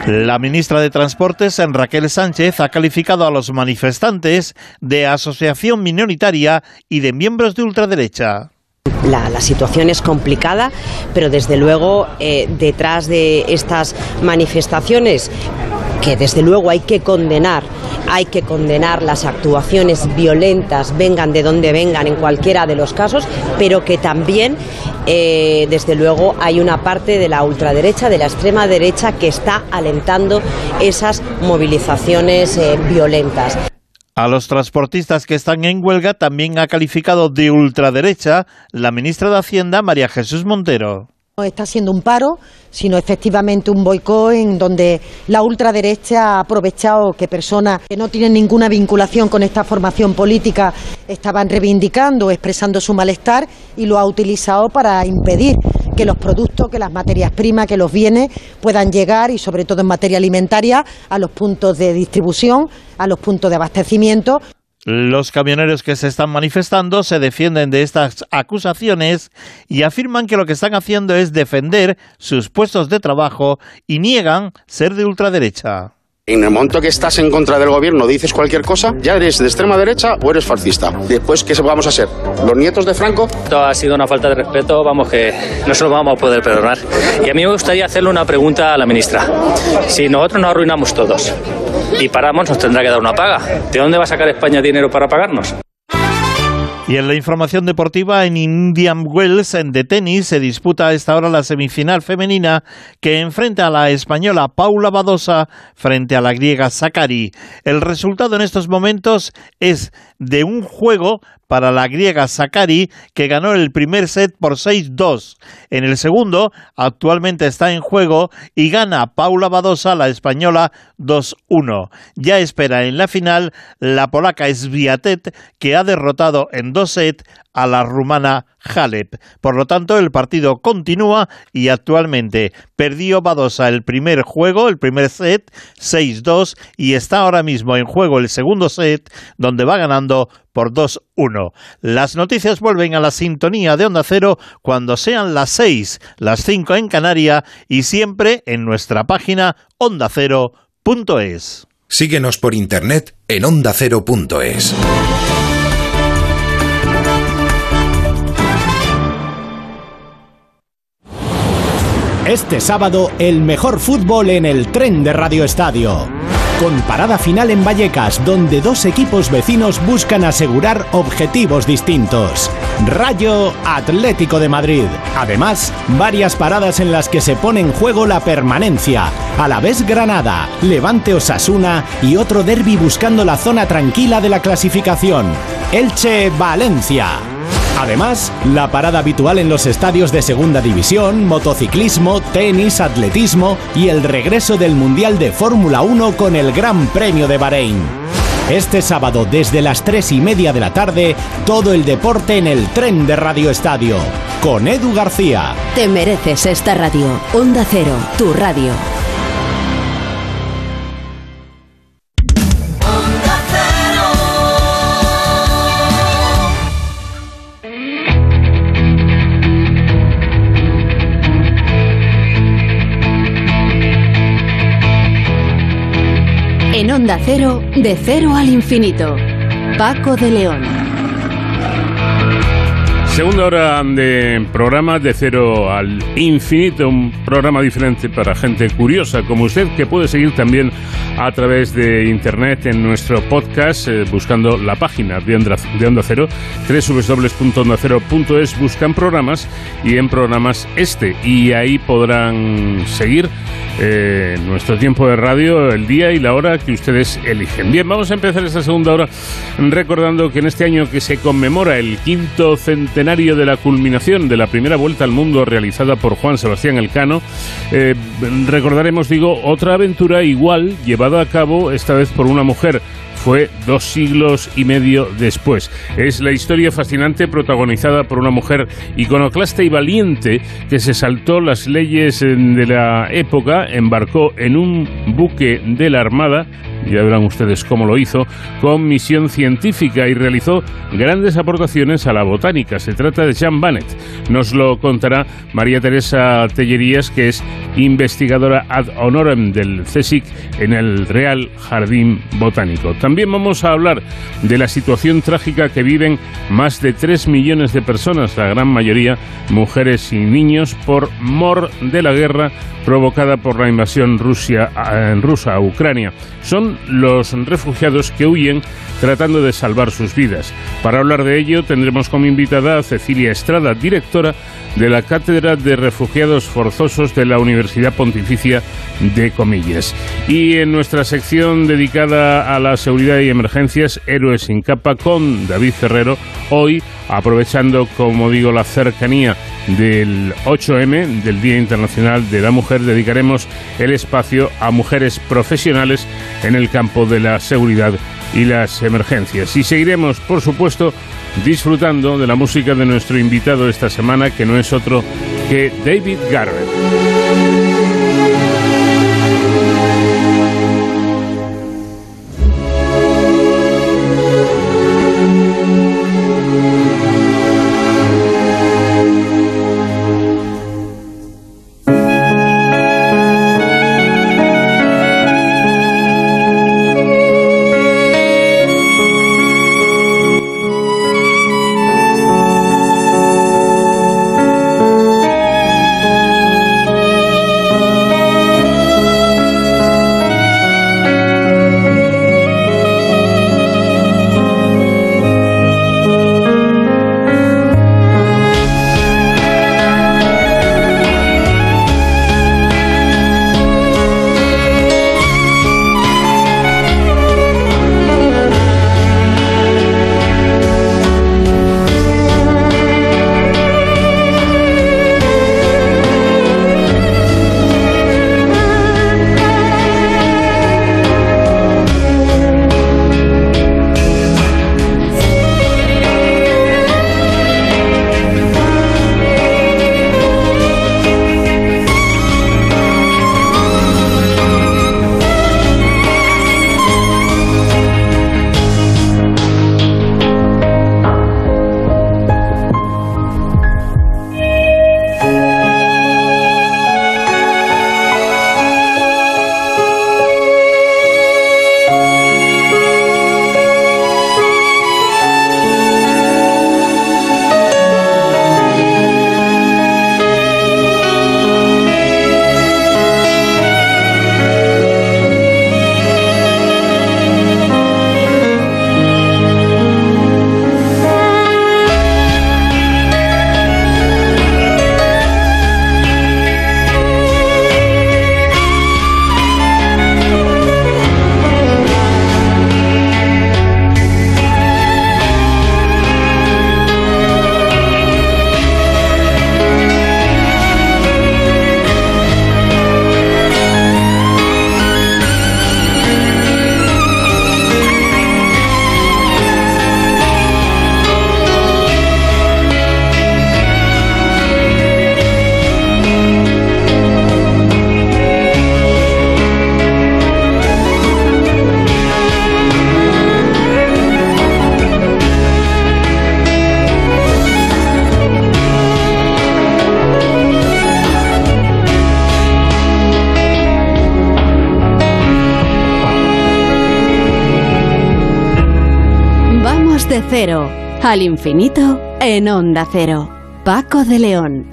La ministra de Transportes, Raquel Sánchez, ha calificado a los manifestantes de asociación minoritaria y de miembros de ultraderecha. La, situación es complicada, pero desde luego eh, detrás de estas manifestaciones que desde luego hay que condenar, hay que condenar las actuaciones violentas, vengan de donde vengan en cualquiera de los casos, pero que también, eh, desde luego, hay una parte de la ultraderecha, de la extrema derecha, que está alentando esas movilizaciones eh, violentas. A los transportistas que están en huelga también ha calificado de ultraderecha la ministra de Hacienda, María Jesús Montero. No está siendo un paro, sino efectivamente un boicot en donde la ultraderecha ha aprovechado que personas que no tienen ninguna vinculación con esta formación política estaban reivindicando, expresando su malestar y lo ha utilizado para impedir que los productos, que las materias primas, que los bienes puedan llegar y sobre todo en materia alimentaria a los puntos de distribución, a los puntos de abastecimiento. Los camioneros que se están manifestando se defienden de estas acusaciones y afirman que lo que están haciendo es defender sus puestos de trabajo y niegan ser de ultraderecha. En el momento que estás en contra del gobierno dices cualquier cosa, ya eres de extrema derecha o eres fascista. Después, ¿qué vamos a hacer? ¿Los nietos de Franco? Esto ha sido una falta de respeto, vamos, que no se lo vamos a poder perdonar. Y a mí me gustaría hacerle una pregunta a la ministra. Si nosotros nos arruinamos todos y paramos, nos tendrá que dar una paga. ¿De dónde va a sacar España dinero para pagarnos? Y en la información deportiva, en Indian Wells, en de tenis, se disputa a esta hora la semifinal femenina que enfrenta a la española Paula Badosa frente a la griega Sakari. El resultado en estos momentos es de un juego para la griega Sakari, que ganó el primer set por 6-2. En el segundo, actualmente está en juego y gana Paula Badosa, la española, 2-1. Ya espera en la final la polaca Sviatet, que ha derrotado en dos sets a la rumana Halep. Por lo tanto, el partido continúa y actualmente perdió Badosa el primer juego, el primer set, 6-2, y está ahora mismo en juego el segundo set, donde va ganando por 2-1. Las noticias vuelven a la sintonía de Onda Cero cuando sean las 6, las 5 en Canaria y siempre en nuestra página ondacero.es. Síguenos por internet en ondacero.es. Este sábado, el mejor fútbol en el tren de Radio Estadio. Con parada final en Vallecas, donde dos equipos vecinos buscan asegurar objetivos distintos. Rayo Atlético de Madrid. Además, varias paradas en las que se pone en juego la permanencia. A la vez Granada, Levante Osasuna y otro derby buscando la zona tranquila de la clasificación. Elche Valencia. Además, la parada habitual en los estadios de Segunda División, motociclismo, tenis, atletismo y el regreso del Mundial de Fórmula 1 con el Gran Premio de Bahrein. Este sábado desde las 3 y media de la tarde, todo el deporte en el tren de Radio Estadio, con Edu García. Te mereces esta radio. Onda Cero, tu radio. Onda Cero, de cero al infinito. Paco de León. Segunda hora de programa de cero al infinito, un programa diferente para gente curiosa como usted que puede seguir también a través de internet en nuestro podcast eh, buscando la página de Onda, de Onda Cero, www.ondacero.es, buscan programas y en programas este y ahí podrán seguir eh, nuestro tiempo de radio, el día y la hora que ustedes eligen. Bien, vamos a empezar esta segunda hora recordando que en este año que se conmemora el quinto centenario de la culminación de la primera vuelta al mundo realizada por Juan Sebastián Elcano, eh, recordaremos, digo, otra aventura igual llevada a cabo esta vez por una mujer fue dos siglos y medio después. Es la historia fascinante protagonizada por una mujer iconoclasta y valiente que se saltó las leyes de la época, embarcó en un buque de la Armada ya verán ustedes cómo lo hizo, con misión científica y realizó grandes aportaciones a la botánica. Se trata de Jean Bannett. Nos lo contará María Teresa Tellerías, que es investigadora ad honorem del CSIC en el Real Jardín Botánico. También vamos a hablar de la situación trágica que viven más de 3 millones de personas, la gran mayoría mujeres y niños, por mor de la guerra provocada por la invasión Rusia, rusa a Ucrania. Son los refugiados que huyen tratando de salvar sus vidas. Para hablar de ello tendremos como invitada a Cecilia Estrada, directora de la Cátedra de Refugiados Forzosos de la Universidad Pontificia de Comillas. Y en nuestra sección dedicada a la seguridad y emergencias, Héroes sin capa con David Ferrero, hoy aprovechando, como digo, la cercanía del 8M, del Día Internacional de la Mujer, dedicaremos el espacio a mujeres profesionales en el campo de la seguridad y las emergencias. Y seguiremos, por supuesto, disfrutando de la música de nuestro invitado esta semana, que no es otro que David Garrett. Al infinito en Onda Cero. Paco de León.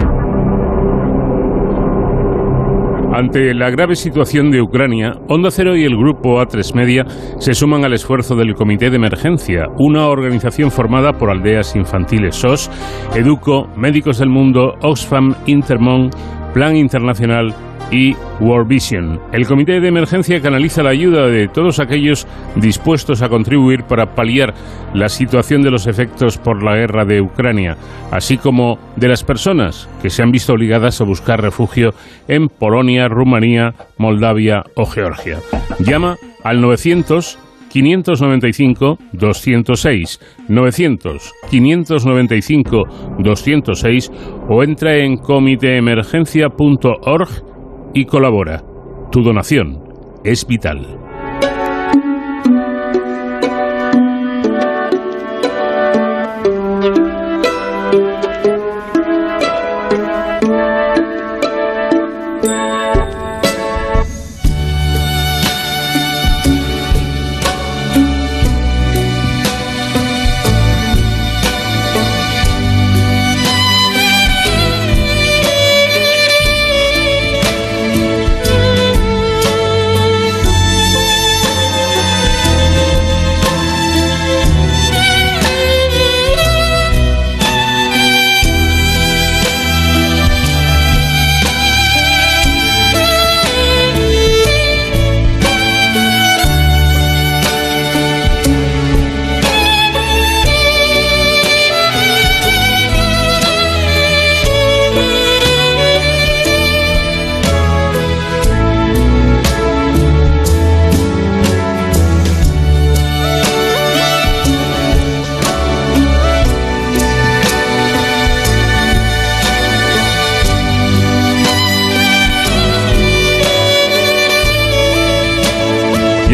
Ante la grave situación de Ucrania, Onda Cero y el grupo A3 Media se suman al esfuerzo del Comité de Emergencia, una organización formada por aldeas infantiles SOS, Educo, Médicos del Mundo, Oxfam, Intermon, Plan Internacional y World Vision. El comité de emergencia canaliza la ayuda de todos aquellos dispuestos a contribuir para paliar la situación de los efectos por la guerra de Ucrania, así como de las personas que se han visto obligadas a buscar refugio en Polonia, Rumanía, Moldavia o Georgia. Llama al 900 595 206 900 595 206 o entra en comiteemergencia.org y colabora. Tu donación es vital.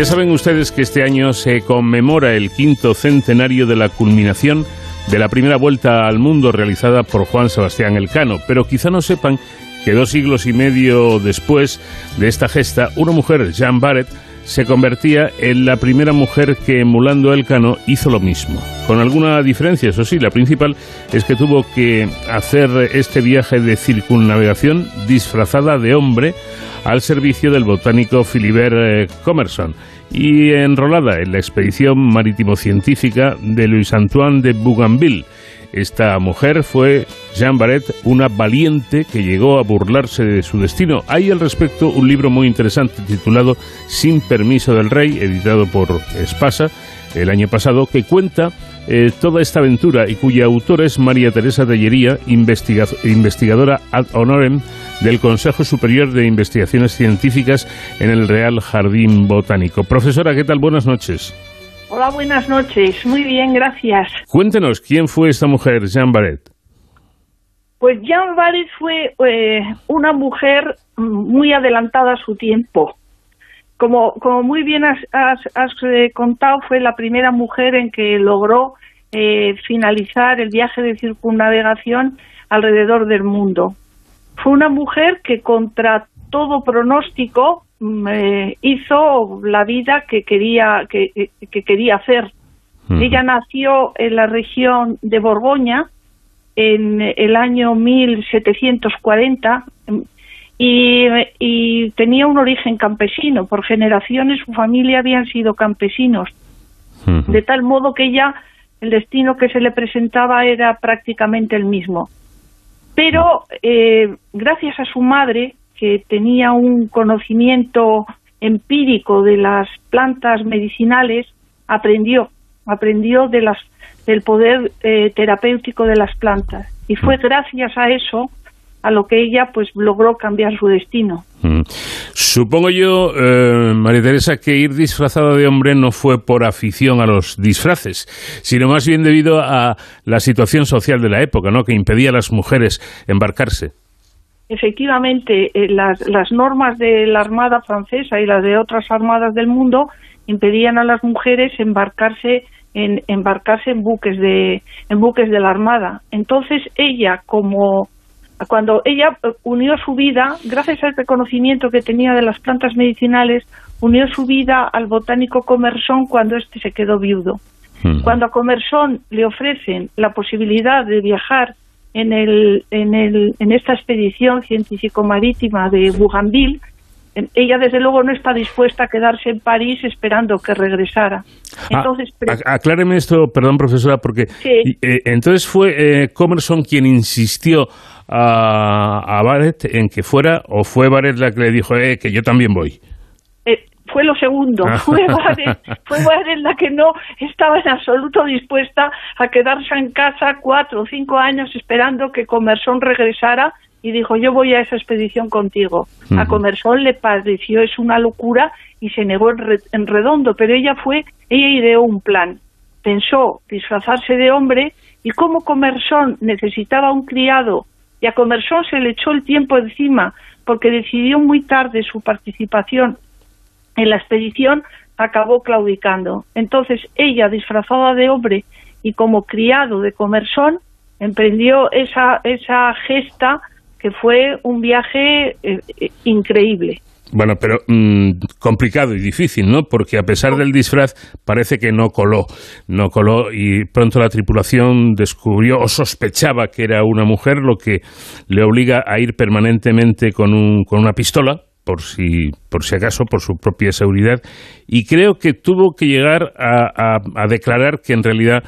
Ya saben ustedes que este año se conmemora el quinto centenario de la culminación de la primera vuelta al mundo realizada por Juan Sebastián Elcano, pero quizá no sepan que dos siglos y medio después de esta gesta, una mujer, Jean Barrett, se convertía en la primera mujer que, emulando a Elcano, hizo lo mismo. Con alguna diferencia, eso sí, la principal es que tuvo que hacer este viaje de circunnavegación disfrazada de hombre al servicio del botánico Philibert eh, Commerson y enrolada en la expedición marítimo-científica de Louis Antoine de Bougainville. Esta mujer fue Jean Barret, una valiente que llegó a burlarse de su destino. Hay al respecto un libro muy interesante titulado Sin permiso del rey, editado por Espasa el año pasado, que cuenta eh, toda esta aventura y cuya autora es María Teresa Tellería, investigadora ad honorem del Consejo Superior de Investigaciones Científicas en el Real Jardín Botánico. Profesora, ¿qué tal? Buenas noches. Hola, buenas noches. Muy bien, gracias. Cuéntenos, ¿quién fue esta mujer, Jean Barret? Pues Jean Barret fue eh, una mujer muy adelantada a su tiempo. Como, como muy bien has, eh, contado, fue la primera mujer en que logró eh, finalizar el viaje de circunnavegación alrededor del mundo. Fue una mujer que contra todo pronóstico mm, eh, hizo la vida que quería, que, quería hacer. Ella nació en la región de Borgoña en el año 1740 y, y tenía un origen campesino. Por generaciones su familia habían sido campesinos, de tal modo que ella, el destino que se le presentaba era prácticamente el mismo. Pero eh, gracias a su madre, que tenía un conocimiento empírico de las plantas medicinales, aprendió, aprendió de las, del poder eh, terapéutico de las plantas. Y fue gracias a eso a lo que ella pues logró cambiar su destino. Mm. Supongo yo, eh, María Teresa, que ir disfrazada de hombre no fue por afición a los disfraces, sino más bien debido a la situación social de la época, ¿no? que impedía a las mujeres embarcarse. Efectivamente, eh, las, las normas de la Armada francesa y las de otras armadas del mundo impedían a las mujeres embarcarse en embarcarse en buques de en buques de la Armada. Entonces ella como cuando ella eh, unió su vida, gracias al reconocimiento que tenía de las plantas medicinales, unió su vida al botánico Comerson cuando éste se quedó viudo. Cuando a Comersón le ofrecen la posibilidad de viajar en, el, en, el, en esta expedición científico-marítima de Bougainville, ella desde luego no está dispuesta a quedarse en París esperando que regresara. Ah, entonces, acláreme esto, perdón profesora, porque eh, entonces fue eh, Comerson quien insistió a, a Barrett en que fuera o fue Barrett la que le dijo eh, que yo también voy. Eh, fue lo segundo, ah. fue Barrett, fue Barrett la que no estaba en absoluto dispuesta a quedarse en casa cuatro o cinco años esperando que Comerson regresara y dijo yo voy a esa expedición contigo. A Comersón le pareció es una locura y se negó en, redondo, pero ella fue, ella ideó un plan. Pensó disfrazarse de hombre y como Comersón necesitaba un criado y a Comersón se le echó el tiempo encima porque decidió muy tarde su participación en la expedición, acabó claudicando. Entonces ella, disfrazada de hombre y como criado de Comersón, emprendió esa, esa gesta que fue un viaje eh, eh, increíble. Bueno, pero mm, complicado y difícil, ¿no? Porque a pesar del disfraz parece que no coló, no coló y pronto la tripulación descubrió o sospechaba que era una mujer, lo que le obliga a ir permanentemente con, un, con una pistola, por si, por si acaso, por su propia seguridad, y creo que tuvo que llegar a, a declarar que en realidad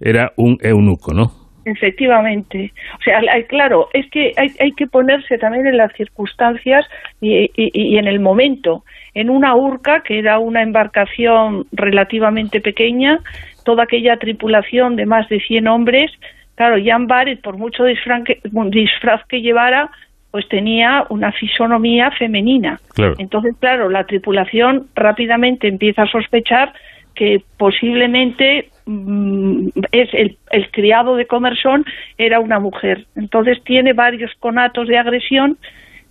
era un eunuco, ¿no? Efectivamente. O sea, claro, es que hay, hay, que ponerse también en las circunstancias y, y, en el momento. En una urca, que era una embarcación relativamente pequeña, toda aquella tripulación de más de 100 hombres, claro, Jan Barrett, por mucho disfraz que, disfraz que llevara, pues tenía una fisonomía femenina. Entonces, claro, la tripulación rápidamente empieza a sospechar que posiblemente es el, el, criado de Comersón era una mujer. Entonces tiene varios conatos de agresión.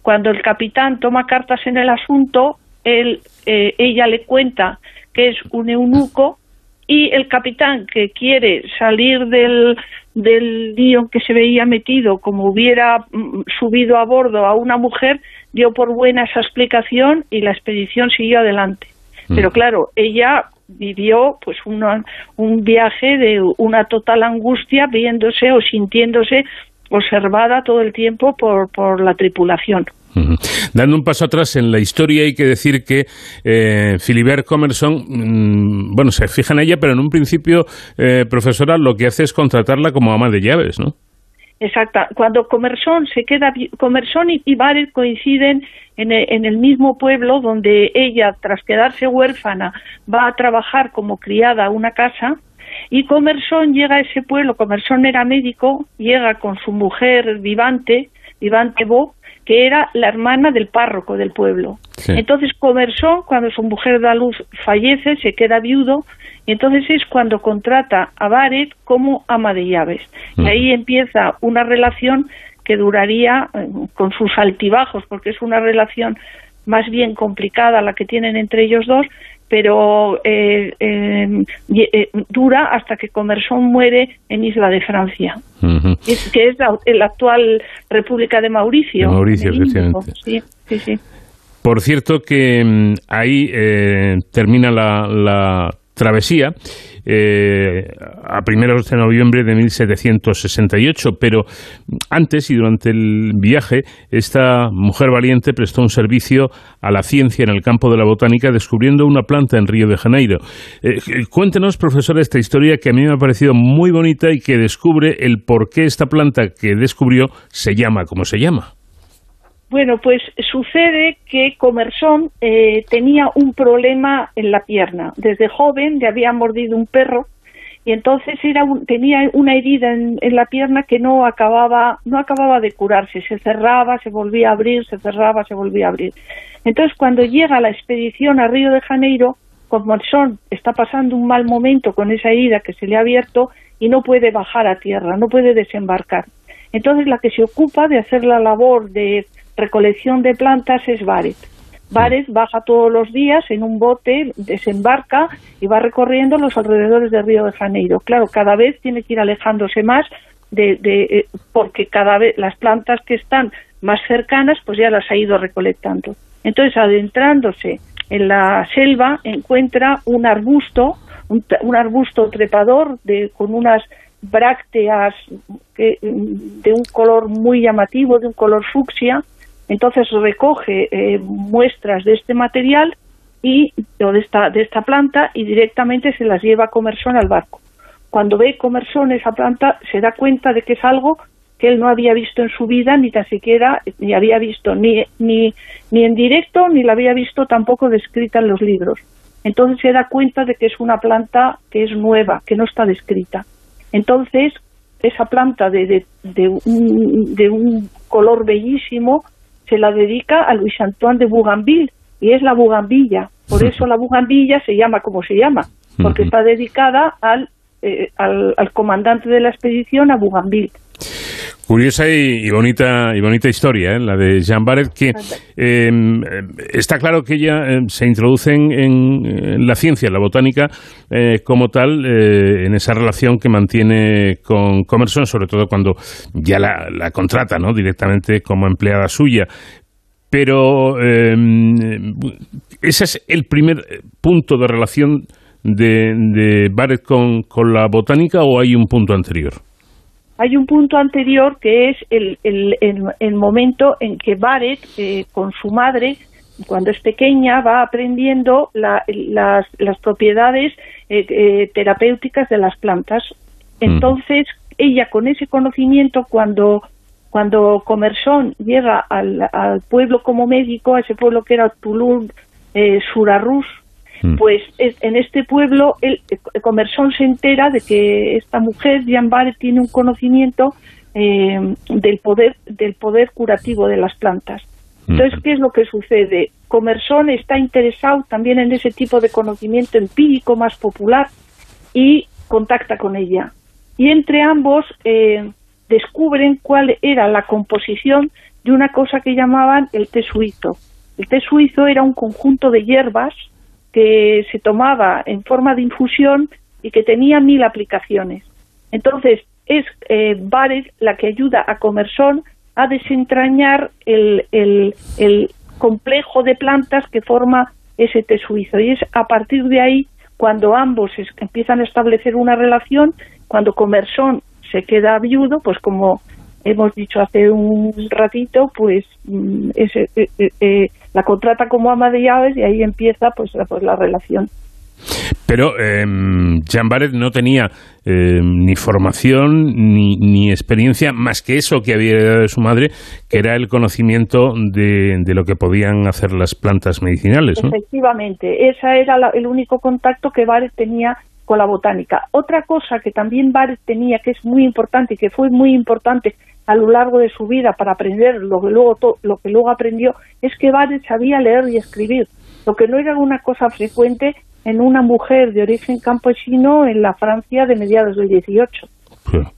Cuando el capitán toma cartas en el asunto, él, eh, ella le cuenta que es un eunuco y el capitán que quiere salir del, del lío que se veía metido, como hubiera mm, subido a bordo a una mujer, dio por buena esa explicación y la expedición siguió adelante. Pero mm. claro, ella vivió pues un viaje de una total angustia viéndose o sintiéndose observada todo el tiempo por, por la tripulación. Dando un paso atrás en la historia hay que decir que eh, Philibert Comerson, mm, bueno, se fija en ella, pero en un principio, eh, profesora, lo que hace es contratarla como ama de llaves, ¿no? Exacta. Cuando Comersón se queda, Comersón y, Barrett coinciden en el, en el, mismo pueblo donde ella, tras quedarse huérfana, va a trabajar como criada a una casa. Y Comersón llega a ese pueblo, Comersón era médico, llega con su mujer Vivante, Vivante Bo, que era la hermana del párroco del pueblo. Entonces Comersón, cuando su mujer da luz, fallece, se queda viudo y entonces es cuando contrata a Barrett como ama de llaves. Y ahí empieza una relación que duraría eh, con sus altibajos, porque es una relación más bien complicada la que tienen entre ellos dos, pero eh, eh, dura hasta que Comerson muere en Isla de Francia, que es la, actual República de Mauricio. Mauricio, efectivamente. Sí, sí, sí. Por cierto que mm, ahí termina la travesía eh, a primeros de noviembre de 1768, pero antes y durante el viaje esta mujer valiente prestó un servicio a la ciencia en el campo de la botánica descubriendo una planta en Río de Janeiro. Eh, cuéntenos, profesor, esta historia que a mí me ha parecido muy bonita y que descubre el por qué esta planta que descubrió se llama como se llama. Bueno, pues sucede que Comersón eh, tenía un problema en la pierna. Desde joven le había mordido un perro y entonces era tenía una herida en, la pierna que no acababa, no acababa de curarse. Se cerraba, se volvía a abrir, se cerraba, se volvía a abrir. Entonces cuando llega la expedición a Río de Janeiro, Comersón está pasando un mal momento con esa herida que se le ha abierto y no puede bajar a tierra, no puede desembarcar. Entonces la que se ocupa de hacer la labor de recolección de plantas es Baret. Baret baja todos los días en un bote, desembarca y va recorriendo los alrededores de Río de Janeiro. Claro, cada vez tiene que ir alejándose más de, eh, porque cada vez las plantas que están más cercanas, pues ya las ha ido recolectando. Entonces, adentrándose en la selva encuentra un arbusto, un, arbusto trepador de, con unas brácteas de un color muy llamativo, de un color fucsia, entonces recoge eh, muestras de este material y de esta, de esta planta y directamente se las lleva a Comerson al barco. Cuando ve Comerson esa planta se da cuenta de que es algo que él no había visto en su vida, ni tan siquiera ni había visto ni, ni, ni en directo, ni la había visto tampoco descrita en los libros. Entonces se da cuenta de que es una planta que es nueva, que no está descrita. Entonces, esa planta de, de, de, un, de un color bellísimo se la dedica a Luis Antoine de Bougainville, y es la bugambilla. Por eso la bugambilla se llama como se llama, porque está dedicada al, eh, al, al, comandante de la expedición, a Bougainville. Curiosa y, bonita y bonita historia, ¿eh? la de Jean Barret, que eh, está claro que ella eh, se introduce en, la ciencia, en la botánica, eh, como tal, en esa relación que mantiene con Comerson, sobre todo cuando ya la, la contrata ¿no? directamente como empleada suya. Pero ese es el primer punto de relación de, de Barrett con, con la botánica o hay un punto anterior? Hay un punto anterior que es el, el, el, momento en que Barrett, eh, con su madre, cuando es pequeña, va aprendiendo las, las, propiedades eh, eh, terapéuticas de las plantas. Entonces, ella con ese conocimiento, cuando, cuando Comerson llega al, al pueblo como médico, a ese pueblo que era Tulum, eh, Surarrus, Mm. Pues en este pueblo el, Comersón se entera de que esta mujer, Jean tiene un conocimiento eh, del poder del poder curativo de las plantas. Mm. Entonces, ¿qué es lo que sucede? Comersón está interesado también en ese tipo de conocimiento empírico más popular y contacta con ella. Y entre ambos eh, descubren cuál era la composición de una cosa que llamaban el té suizo. El té suizo era un conjunto de hierbas que se tomaba en forma de infusión y que tenía mil aplicaciones. Entonces, es eh, la que ayuda a Comerson a desentrañar el, el, complejo de plantas que forma ese té suizo. Y es a partir de ahí cuando ambos empiezan a establecer una relación, cuando Comerson se queda viudo, pues como hemos dicho hace un ratito, pues mm, eh, eh, eh, la contrata como ama de llaves y ahí empieza pues, pues la relación. Pero eh, Jean Barret no tenía em, ni formación ni, ni, experiencia más que eso que había dado de su madre, que era el conocimiento de, de lo que podían hacer las plantas medicinales. Efectivamente, ese era el único contacto que Barret tenía con la botánica. Otra cosa que también Barret tenía, que es muy importante y que fue muy importante a lo largo de su vida para aprender lo que luego, lo que luego aprendió, es que Barret sabía leer y escribir, lo que no era una cosa frecuente en una mujer de origen campesino en la Francia de mediados del 18.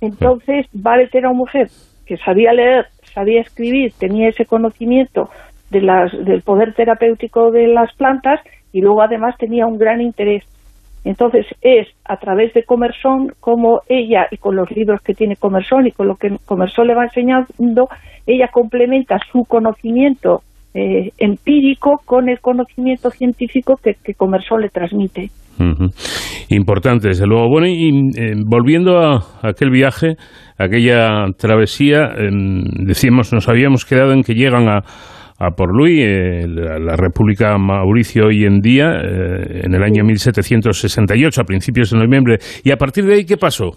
Entonces, Barret era una mujer que sabía leer, sabía escribir, tenía ese conocimiento de las, del poder terapéutico de las plantas y luego además tenía un gran interés entonces es a través de Comerson como ella, y con los libros que tiene Comerson y con lo que Comerson le va enseñando, ella complementa su conocimiento eh, empírico con el conocimiento científico que, que Comerson le transmite. Importante, desde luego. Bueno, y eh, volviendo a, aquel viaje, aquella travesía, decíamos, nos habíamos quedado en que llegan a, a por Luis, eh, la, República Mauricio hoy en día, eh, en el año 1768, a principios de noviembre. ¿Y a partir de ahí qué pasó?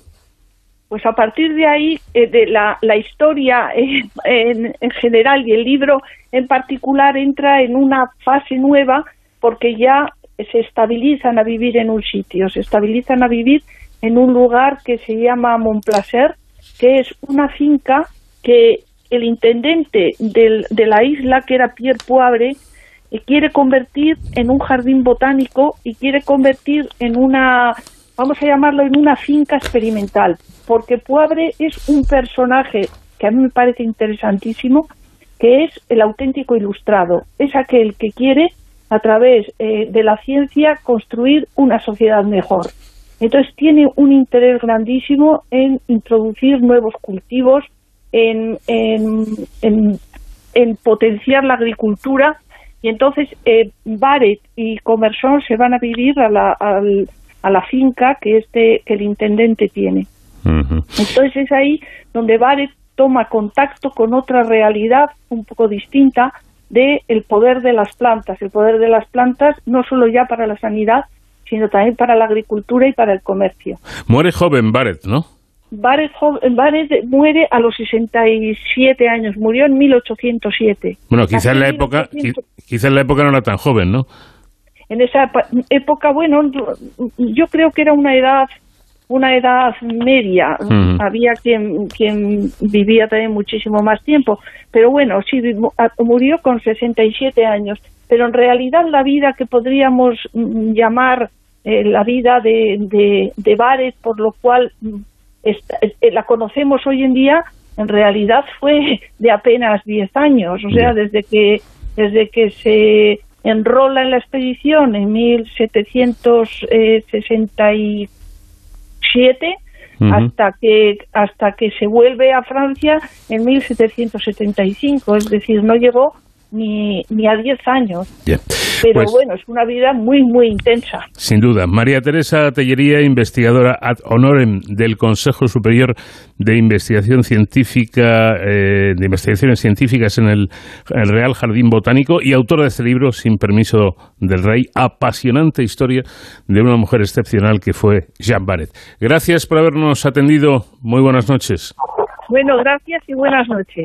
Pues a partir de ahí, eh, de la, la historia en, en, general y el libro en particular entra en una fase nueva porque ya se estabilizan a vivir en un sitio, se estabilizan a vivir en un lugar que se llama Montplacer, que es una finca que el intendente de la isla, que era Pierre Poivre, quiere convertir en un jardín botánico y quiere convertir en una, vamos a llamarlo, en una finca experimental, porque Poivre es un personaje que a mí me parece interesantísimo, que es el auténtico ilustrado, es aquel que quiere, a través eh, de la ciencia, construir una sociedad mejor. Entonces tiene un interés grandísimo en introducir nuevos cultivos, en, en, en, potenciar la agricultura Y entonces eh, Barrett y Comerson se van a vivir a la, a la finca que, este, que el intendente tiene. Entonces es ahí donde Barrett toma contacto con otra realidad un poco distinta de el poder de las plantas, el poder de las plantas no solo ya para la sanidad, sino también para la agricultura y para el comercio. Muere joven Barrett, ¿no? Barrett, muere a los 67 años, murió en 1807. Bueno, quizá en la época, quizá en la época no era tan joven, ¿no? En esa época, bueno, yo creo que era una edad una edad media. Había quien, quien vivía también muchísimo más tiempo. Pero bueno, sí, murió con 67 años. Pero en realidad la vida que podríamos mm, llamar eh, la vida de, de, de Bares, por lo cual mm, eh, la conocemos hoy en día, en realidad fue de apenas 10 años. O sea, desde que, desde que se enrola en la expedición en 1764 siete hasta que hasta que se vuelve a Francia en 1775, es decir, no llegó ni, ni a 10 años. Pero pues bueno, es una vida muy, muy intensa. Sin duda. María Teresa Tellería, investigadora ad honorem del Consejo Superior de Investigación Científica, eh, de Investigaciones Científicas en el, Real Jardín Botánico y autora de este libro, Sin Permiso del Rey, apasionante historia de una mujer excepcional que fue Jean Barret. Gracias por habernos atendido. Muy buenas noches. Bueno, gracias y buenas noches.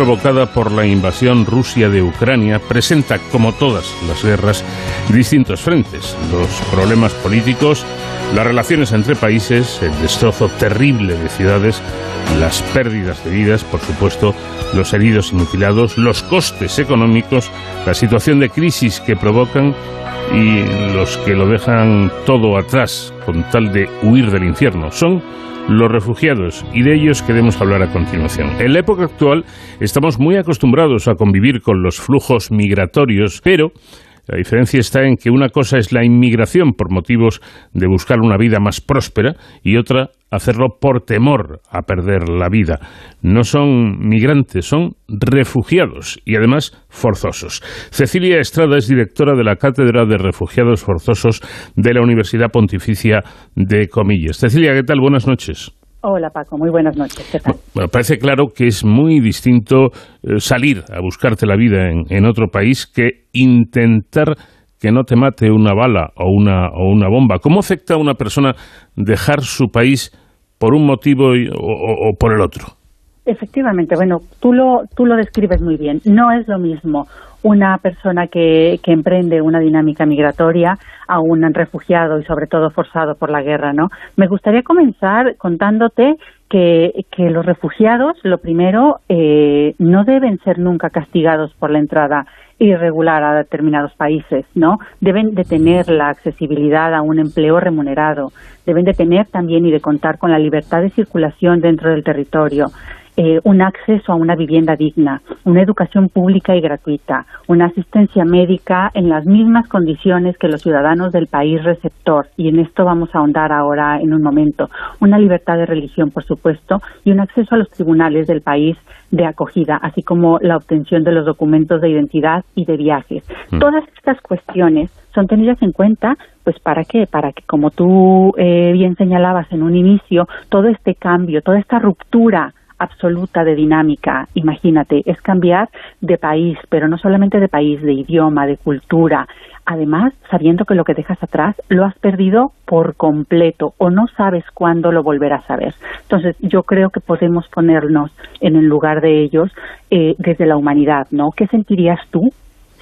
Provocada por la invasión Rusia de Ucrania presenta, como todas las guerras, distintos frentes. Los problemas políticos, las relaciones entre países, el destrozo terrible de ciudades, las pérdidas de vidas, por supuesto, los heridos y mutilados, los costes económicos, la situación de crisis que provocan y los que lo dejan todo atrás con tal de huir del infierno. Son los refugiados y de ellos queremos hablar a continuación. En la época actual estamos muy acostumbrados a convivir con los flujos migratorios, pero la diferencia está en que una cosa es la inmigración por motivos de buscar una vida más próspera y otra hacerlo por temor a perder la vida. No son migrantes, son refugiados y además forzosos. Cecilia Estrada es directora de la Cátedra de Refugiados Forzosos de la Universidad Pontificia de Comillas. Cecilia, ¿qué tal? Buenas noches. Hola Paco, muy buenas noches. Parece claro que es muy distinto eh, salir a buscarte la vida en, otro país que intentar que no te mate una bala o una, o una bomba. ¿Cómo afecta a una persona dejar su país por un motivo o, por el otro? Efectivamente, bueno, tú lo, tú lo describes muy bien. No es lo mismo una persona que, que, emprende una dinámica migratoria a un refugiado y sobre todo forzado por la guerra, ¿no? Me gustaría comenzar contándote que, que los refugiados, lo primero, eh, no deben ser nunca castigados por la entrada irregular a determinados países, ¿no? Deben de tener la accesibilidad a un empleo remunerado, deben de tener también y de contar con la libertad de circulación dentro del territorio, eh, un acceso a una vivienda digna, una educación pública y gratuita, una asistencia médica en las mismas condiciones que los ciudadanos del país receptor, y en esto vamos a ahondar ahora en un momento, una libertad de religión, por supuesto, y un acceso a los tribunales del país de acogida, así como la obtención de los documentos de identidad y de viajes. Mm. Todas estas cuestiones son tenidas en cuenta, pues para qué, para que como tú eh, bien señalabas en un inicio, todo este cambio, toda esta ruptura absoluta de dinámica. Imagínate, es cambiar de país, pero no solamente de país, de idioma, de cultura. Además, sabiendo que lo que dejas atrás lo has perdido por completo o no sabes cuándo lo volverás a ver. Entonces, yo creo que podemos ponernos en el lugar de ellos eh, desde la humanidad, ¿no? ¿Qué sentirías tú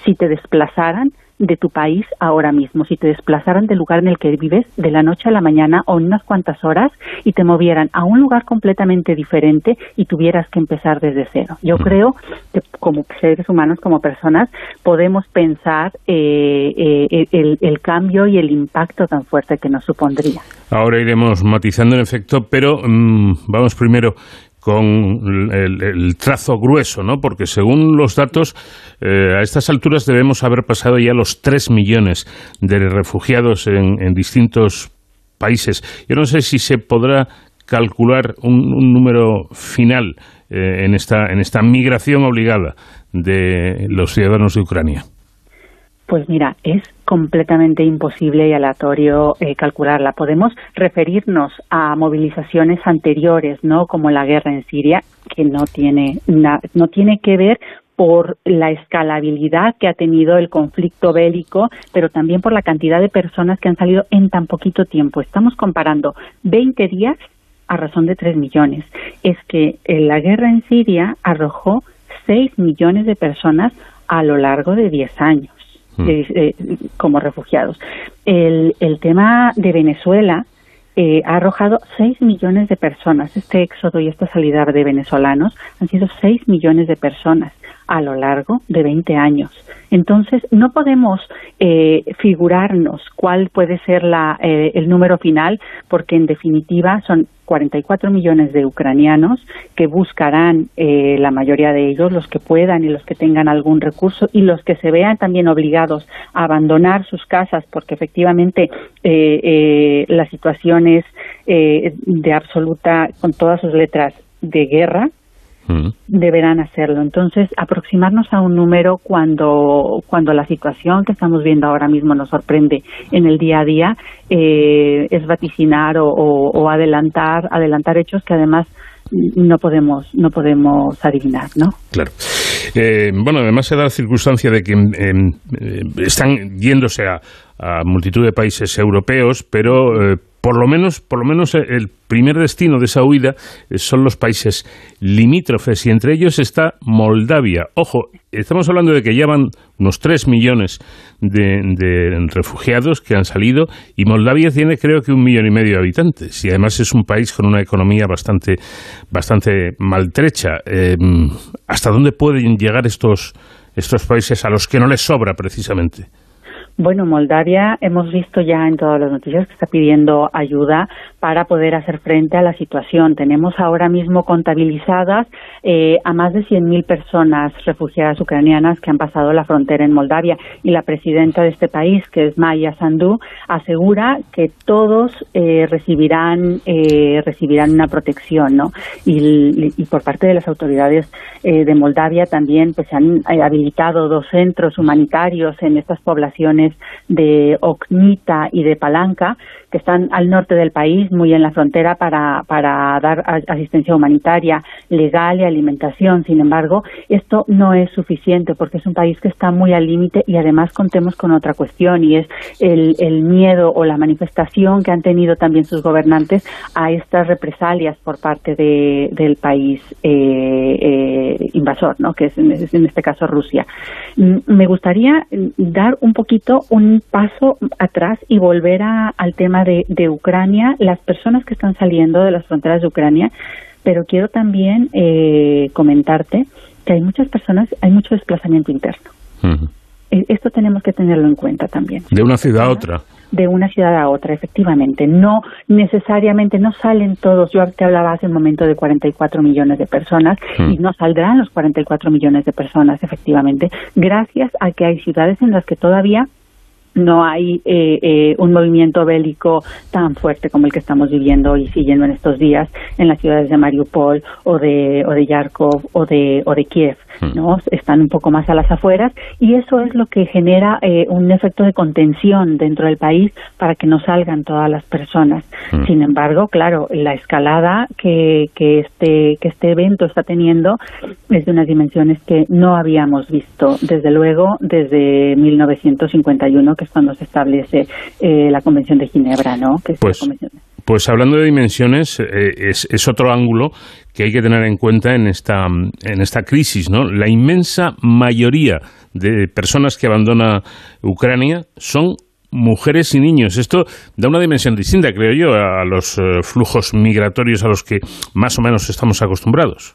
si te desplazaran de tu país ahora mismo, si te desplazaran del lugar en el que vives de la noche a la mañana o en unas cuantas horas y te movieran a un lugar completamente diferente y tuvieras que empezar desde cero. Yo creo que como seres humanos, como personas, podemos pensar eh, eh, el, el, cambio y el impacto tan fuerte que nos supondría. Ahora iremos matizando en efecto, pero mm, vamos primero con el, trazo grueso, ¿no? Porque según los datos, eh, a estas alturas debemos haber pasado ya los 3 millones de refugiados en, distintos países. Yo no sé si se podrá calcular un, número final eh, en, esta, en esta migración obligada de los ciudadanos de Ucrania. Pues mira, es completamente imposible y aleatorio eh, calcularla. Podemos referirnos a movilizaciones anteriores, ¿no? Como la guerra en Siria, que no tiene no tiene que ver por la escalabilidad que ha tenido el conflicto bélico, pero también por la cantidad de personas que han salido en tan poquito tiempo. Estamos comparando 20 días a razón de 3 millones. Es que eh, la guerra en Siria arrojó 6 millones de personas a lo largo de 10 años. Hmm. Eh, como refugiados. El, el tema de Venezuela eh, ha arrojado 6 millones de personas. Este éxodo y esta salida de venezolanos han sido 6 millones de personas a lo largo de 20 años. Entonces, no podemos eh, figurarnos cuál puede ser la, eh, el número final, porque en definitiva son 44 millones de ucranianos que buscarán, eh, la mayoría de ellos, los que puedan y los que tengan algún recurso, y los que se vean también obligados a abandonar sus casas, porque efectivamente la situación es de absoluta, con todas sus letras, de guerra, deberán hacerlo. Entonces, aproximarnos a un número cuando, cuando la situación que estamos viendo ahora mismo nos sorprende en el día a día eh, es vaticinar o, adelantar, adelantar hechos que además no podemos no podemos adivinar, ¿no? Claro. Eh, bueno, además se da la circunstancia de que em, eh, están yéndose a, multitud de países europeos, pero por lo menos, por lo menos eh, el primer destino de esa huida eh, son los países limítrofes y entre ellos está Moldavia. Ojo, estamos hablando de que llevan unos 3 millones de, refugiados que han salido y Moldavia tiene creo que un millón y medio de habitantes y además es un país con una economía bastante, bastante maltrecha. Eh, ¿Hasta dónde pueden llegar estos, estos países a los que no les sobra precisamente? Bueno, Moldavia hemos visto ya en todas las noticias que está pidiendo ayuda para poder hacer frente a la situación. Tenemos ahora mismo contabilizadas eh, a más de 100.000 personas refugiadas ucranianas que han pasado la frontera en Moldavia y la presidenta de este país, que es Maya Sandu, asegura que todos eh, recibirán eh, recibirán una protección, ¿no? Y, por parte de las autoridades de Moldavia también pues se han habilitado dos centros humanitarios en estas poblaciones de Oknita y de Palanca, que están al norte del país, muy en la frontera, para, para dar asistencia humanitaria legal y alimentación. Sin embargo, esto no es suficiente porque es un país que está muy al límite y además contemos con otra cuestión y es el, miedo o la manifestación que han tenido también sus gobernantes a estas represalias por parte de, del país eh, eh, invasor, ¿no? que es en, en este caso Rusia. Mm, me gustaría dar un poquito un paso atrás y volver a, al tema de, Ucrania, las personas que están saliendo de las fronteras de Ucrania, pero quiero también eh, comentarte que hay muchas personas, hay mucho desplazamiento interno. E, esto tenemos que tenerlo en cuenta también. De una ciudad a otra. De una ciudad a otra, efectivamente. No necesariamente, no salen todos. Yo te hablaba hace un momento de 44 millones de personas y no saldrán los 44 millones de personas, efectivamente, gracias a que hay ciudades en las que todavía no hay eh, eh, un movimiento bélico tan fuerte como el que estamos viviendo y siguiendo en estos días en las ciudades de Mariupol o de o de Yarkov o de o de Kiev hmm. no están un poco más a las afueras y eso es lo que genera eh, un efecto de contención dentro del país para que no salgan todas las personas hmm. sin embargo claro la escalada que, que este que este evento está teniendo es de unas dimensiones que no habíamos visto desde luego desde 1951 que es cuando se establece eh, la Convención de Ginebra, ¿no? pues, pues hablando de dimensiones, eh, es, otro ángulo que hay que tener en cuenta en esta, en esta crisis, ¿no? La inmensa mayoría de personas que abandona Ucrania son mujeres y niños. Esto da una dimensión distinta, creo yo, a los eh, flujos migratorios a los que más o menos estamos acostumbrados.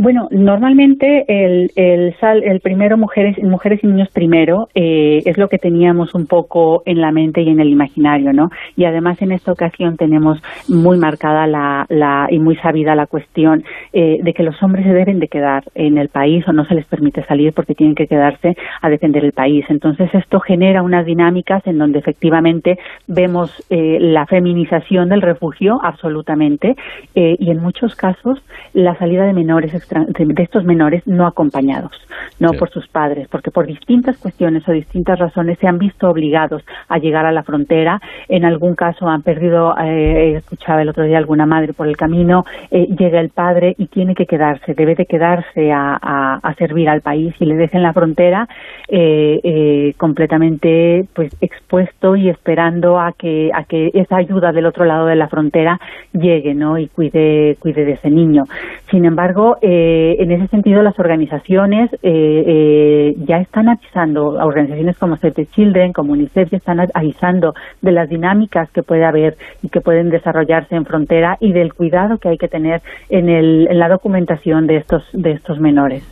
Bueno, normalmente el, el, sal, el primero mujeres, mujeres y niños primero eh, es lo que teníamos un poco en la mente y en el imaginario, ¿no? Y además en esta ocasión tenemos muy marcada la, la y muy sabida la cuestión eh, de que los hombres se deben de quedar en el país o no se les permite salir porque tienen que quedarse a defender el país. Entonces esto genera unas dinámicas en donde efectivamente vemos eh, la feminización del refugio absolutamente eh, y en muchos casos la salida de menores de estos menores no acompañados, no por sus padres, porque por distintas cuestiones o distintas razones se han visto obligados a llegar a la frontera. En algún caso han perdido, eh, escuchaba el otro día alguna madre por el camino, eh, llega el padre y tiene que quedarse, debe de quedarse a, servir al país y le dejen la frontera eh, eh, completamente pues expuesto y esperando a que a que esa ayuda del otro lado de la frontera llegue, ¿no? Y cuide cuide de ese niño. Sin embargo, eh, eh, en ese sentido, las organizaciones eh, eh, ya están avisando, organizaciones como Save the Children, como UNICEF, ya están avisando de las dinámicas que puede haber y que pueden desarrollarse en frontera y del cuidado que hay que tener en, el, en la documentación de estos, de estos menores.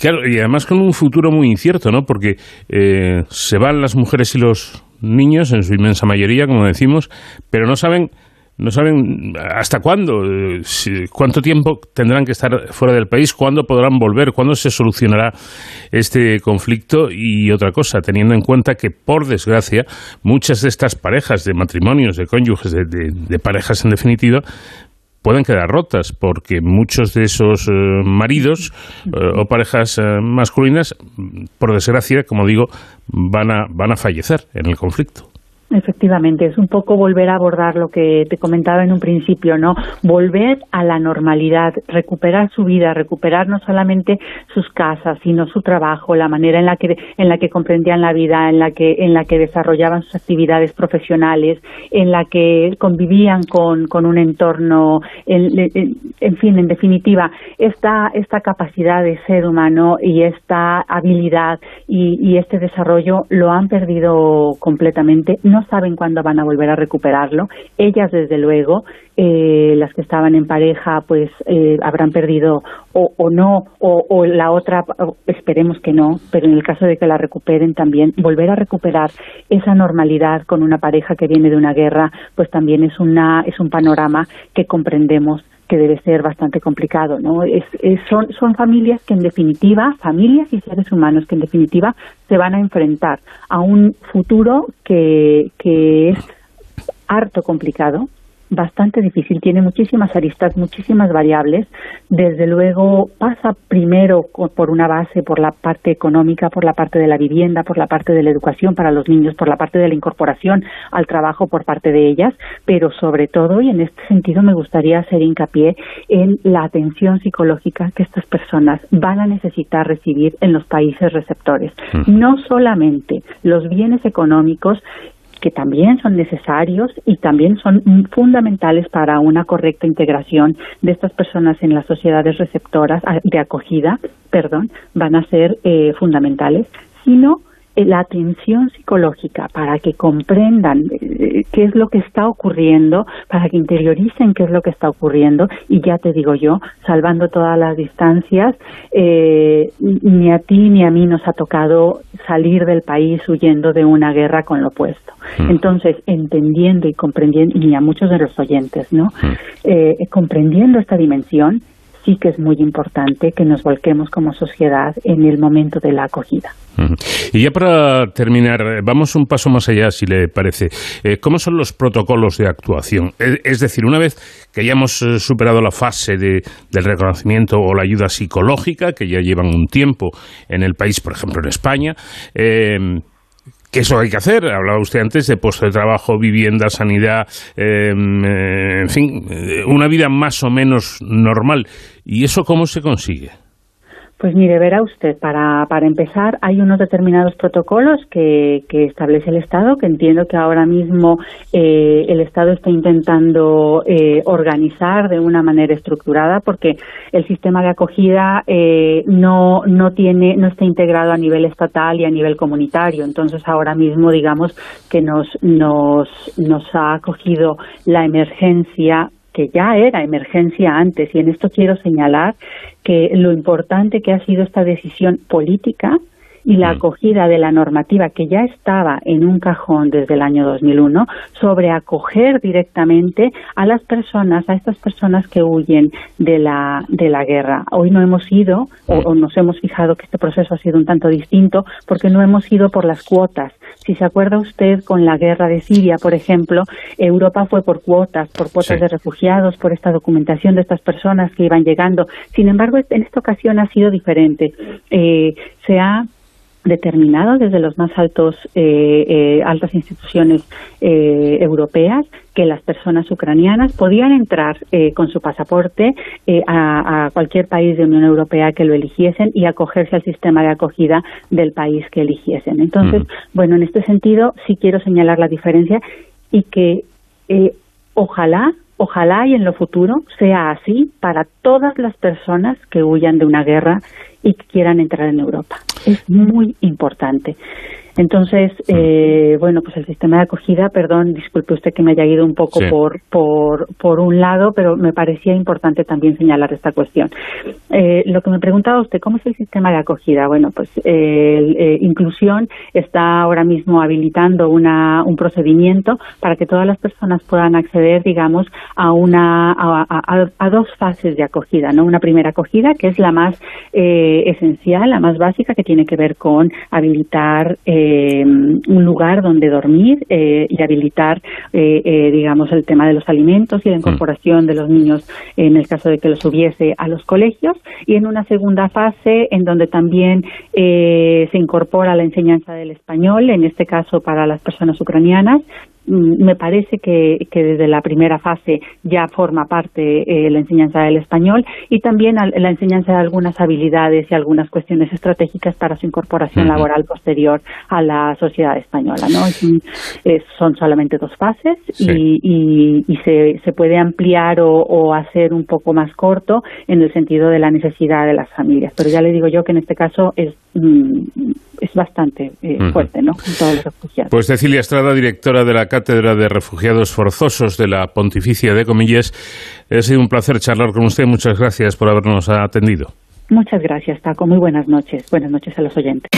claro, y además con un futuro muy incierto, ¿no? Porque se van las mujeres y los niños, en su inmensa mayoría, como decimos, pero no saben no saben hasta cuándo, eh, cuánto tiempo tendrán que estar fuera del país, cuándo podrán volver, cuándo se solucionará este conflicto y otra cosa, teniendo en cuenta que, por desgracia, muchas de estas parejas de matrimonios, de cónyuges, de, parejas en definitiva, pueden quedar rotas porque muchos de esos eh, maridos eh, o parejas masculinas, por desgracia, como digo, van a, van a fallecer en el conflicto. Efectivamente, es un poco volver a abordar lo que te comentaba en un principio, ¿no? Volver a la normalidad, recuperar su vida, recuperar no solamente sus casas, sino su trabajo, la manera en la que en la que comprendían la vida, en la que en la que desarrollaban sus actividades profesionales, en la que convivían con, con un entorno, en, fin, en definitiva, esta esta capacidad de ser humano y esta habilidad y, y este desarrollo lo han perdido completamente saben cuándo van a volver a recuperarlo. Ellas, desde luego, eh, las que estaban en pareja, pues eh, habrán perdido o, o no, o, o, la otra, esperemos que no, pero en el caso de que la recuperen también, volver a recuperar esa normalidad con una pareja que viene de una guerra, pues también es, una, es un panorama que comprendemos que debe ser bastante complicado, ¿no? Es, son, son familias que en definitiva, familias y seres humanos que en definitiva se van a enfrentar a un futuro que, que es harto complicado, bastante difícil, tiene muchísimas aristas, muchísimas variables. Desde luego pasa primero por una base, por la parte económica, por la parte de la vivienda, por la parte de la educación para los niños, por la parte de la incorporación al trabajo por parte de ellas, pero sobre todo, y en este sentido me gustaría hacer hincapié en la atención psicológica que estas personas van a necesitar recibir en los países receptores. Mm. No solamente los bienes económicos que también son necesarios y también son fundamentales para una correcta integración de estas personas en las sociedades receptoras de acogida, perdón, van a ser eh, fundamentales, sino la atención psicológica para que comprendan eh, qué es lo que está ocurriendo, para que interioricen qué es lo que está ocurriendo y ya te digo yo, salvando todas las distancias, eh, ni a ti ni a mí nos ha tocado salir del país huyendo de una guerra con lo opuesto. Mm. Entonces, entendiendo y comprendiendo, y a muchos de los oyentes, ¿no? Mm. comprendiendo esta dimensión, sí que es muy importante que nos volquemos como sociedad en el momento de la acogida. Y ya para terminar, vamos un paso más allá, si le parece. Eh, ¿Cómo son los protocolos de actuación? Es decir, una vez que hayamos eh, superado la fase de, del reconocimiento o la ayuda psicológica, que ya llevan un tiempo en el país, por ejemplo en España, eh, que eso hay que hacer. Hablaba usted antes de puesto de trabajo, vivienda, sanidad, em, eh, en fin, eh, una vida más o menos normal. ¿Y eso cómo se consigue? Pues mire, verá usted, para, para empezar, hay unos determinados protocolos que, que establece el Estado, que entiendo que ahora mismo eh, el Estado está intentando eh, organizar de una manera estructurada, porque el sistema de acogida eh, no, no, tiene, no está integrado a nivel estatal y a nivel comunitario. Entonces, ahora mismo, digamos que nos, nos, nos ha acogido la emergencia que ya era emergencia antes, y en esto quiero señalar que lo importante que ha sido esta decisión política y la acogida de la normativa que ya estaba en un cajón desde el año 2001 sobre acoger directamente a las personas, a estas personas que huyen de la, de la guerra. Hoy no hemos ido, o, nos hemos fijado que este proceso ha sido un tanto distinto, porque no hemos ido por las cuotas. Si se acuerda usted con la guerra de Siria, por ejemplo, Europa fue por cuotas, por cuotas de refugiados, por esta documentación de estas personas que iban llegando. Sin embargo, en esta ocasión ha sido diferente. Eh, se ha determinado desde los más altos eh, eh, altas instituciones eh, europeas que las personas ucranianas podían entrar con su pasaporte a, cualquier país de Unión Europea que lo eligiesen y acogerse al sistema de acogida del país que eligiesen. Entonces, bueno, en este sentido sí quiero señalar la diferencia y que ojalá ojalá y en lo futuro sea así para todas las personas que huyan de una guerra y que quieran entrar en Europa. Es muy importante. Entonces, eh, bueno, pues el sistema de acogida, perdón, disculpe usted que me haya ido un poco por, por, por un lado, pero me parecía importante también señalar esta cuestión. Eh, lo que me preguntaba usted, ¿cómo es el sistema de acogida? Bueno, pues eh, Inclusión está ahora mismo habilitando una, un procedimiento para que todas las personas puedan acceder, digamos, a una a, a, dos fases de acogida, ¿no? Una primera acogida que es la más esencial, la más básica, que tiene que ver con habilitar eh, eh, un lugar donde dormir y habilitar, digamos, el tema de los alimentos y la mm. incorporación de los niños en el caso de que los hubiese a los colegios y en una segunda fase en donde también se incorpora la enseñanza del español, en este caso para las personas ucranianas, me parece que, desde la primera fase ya forma parte eh, la enseñanza del español y también la enseñanza de algunas habilidades y algunas cuestiones estratégicas para su incorporación laboral posterior a la sociedad española. ¿no? son solamente dos fases y, se, se, puede ampliar o, hacer un poco más corto en el sentido de la necesidad de las familias. Pero ya le digo yo que en este caso es, mm, es bastante eh, fuerte ¿no? todos los refugiados. Pues Cecilia Estrada, directora de la Cátedra de Refugiados Forzosos de la Pontificia de Comillas. Ha sido un placer charlar con usted. Muchas gracias por habernos atendido. Muchas gracias, Paco. Muy buenas noches. Buenas noches a los oyentes.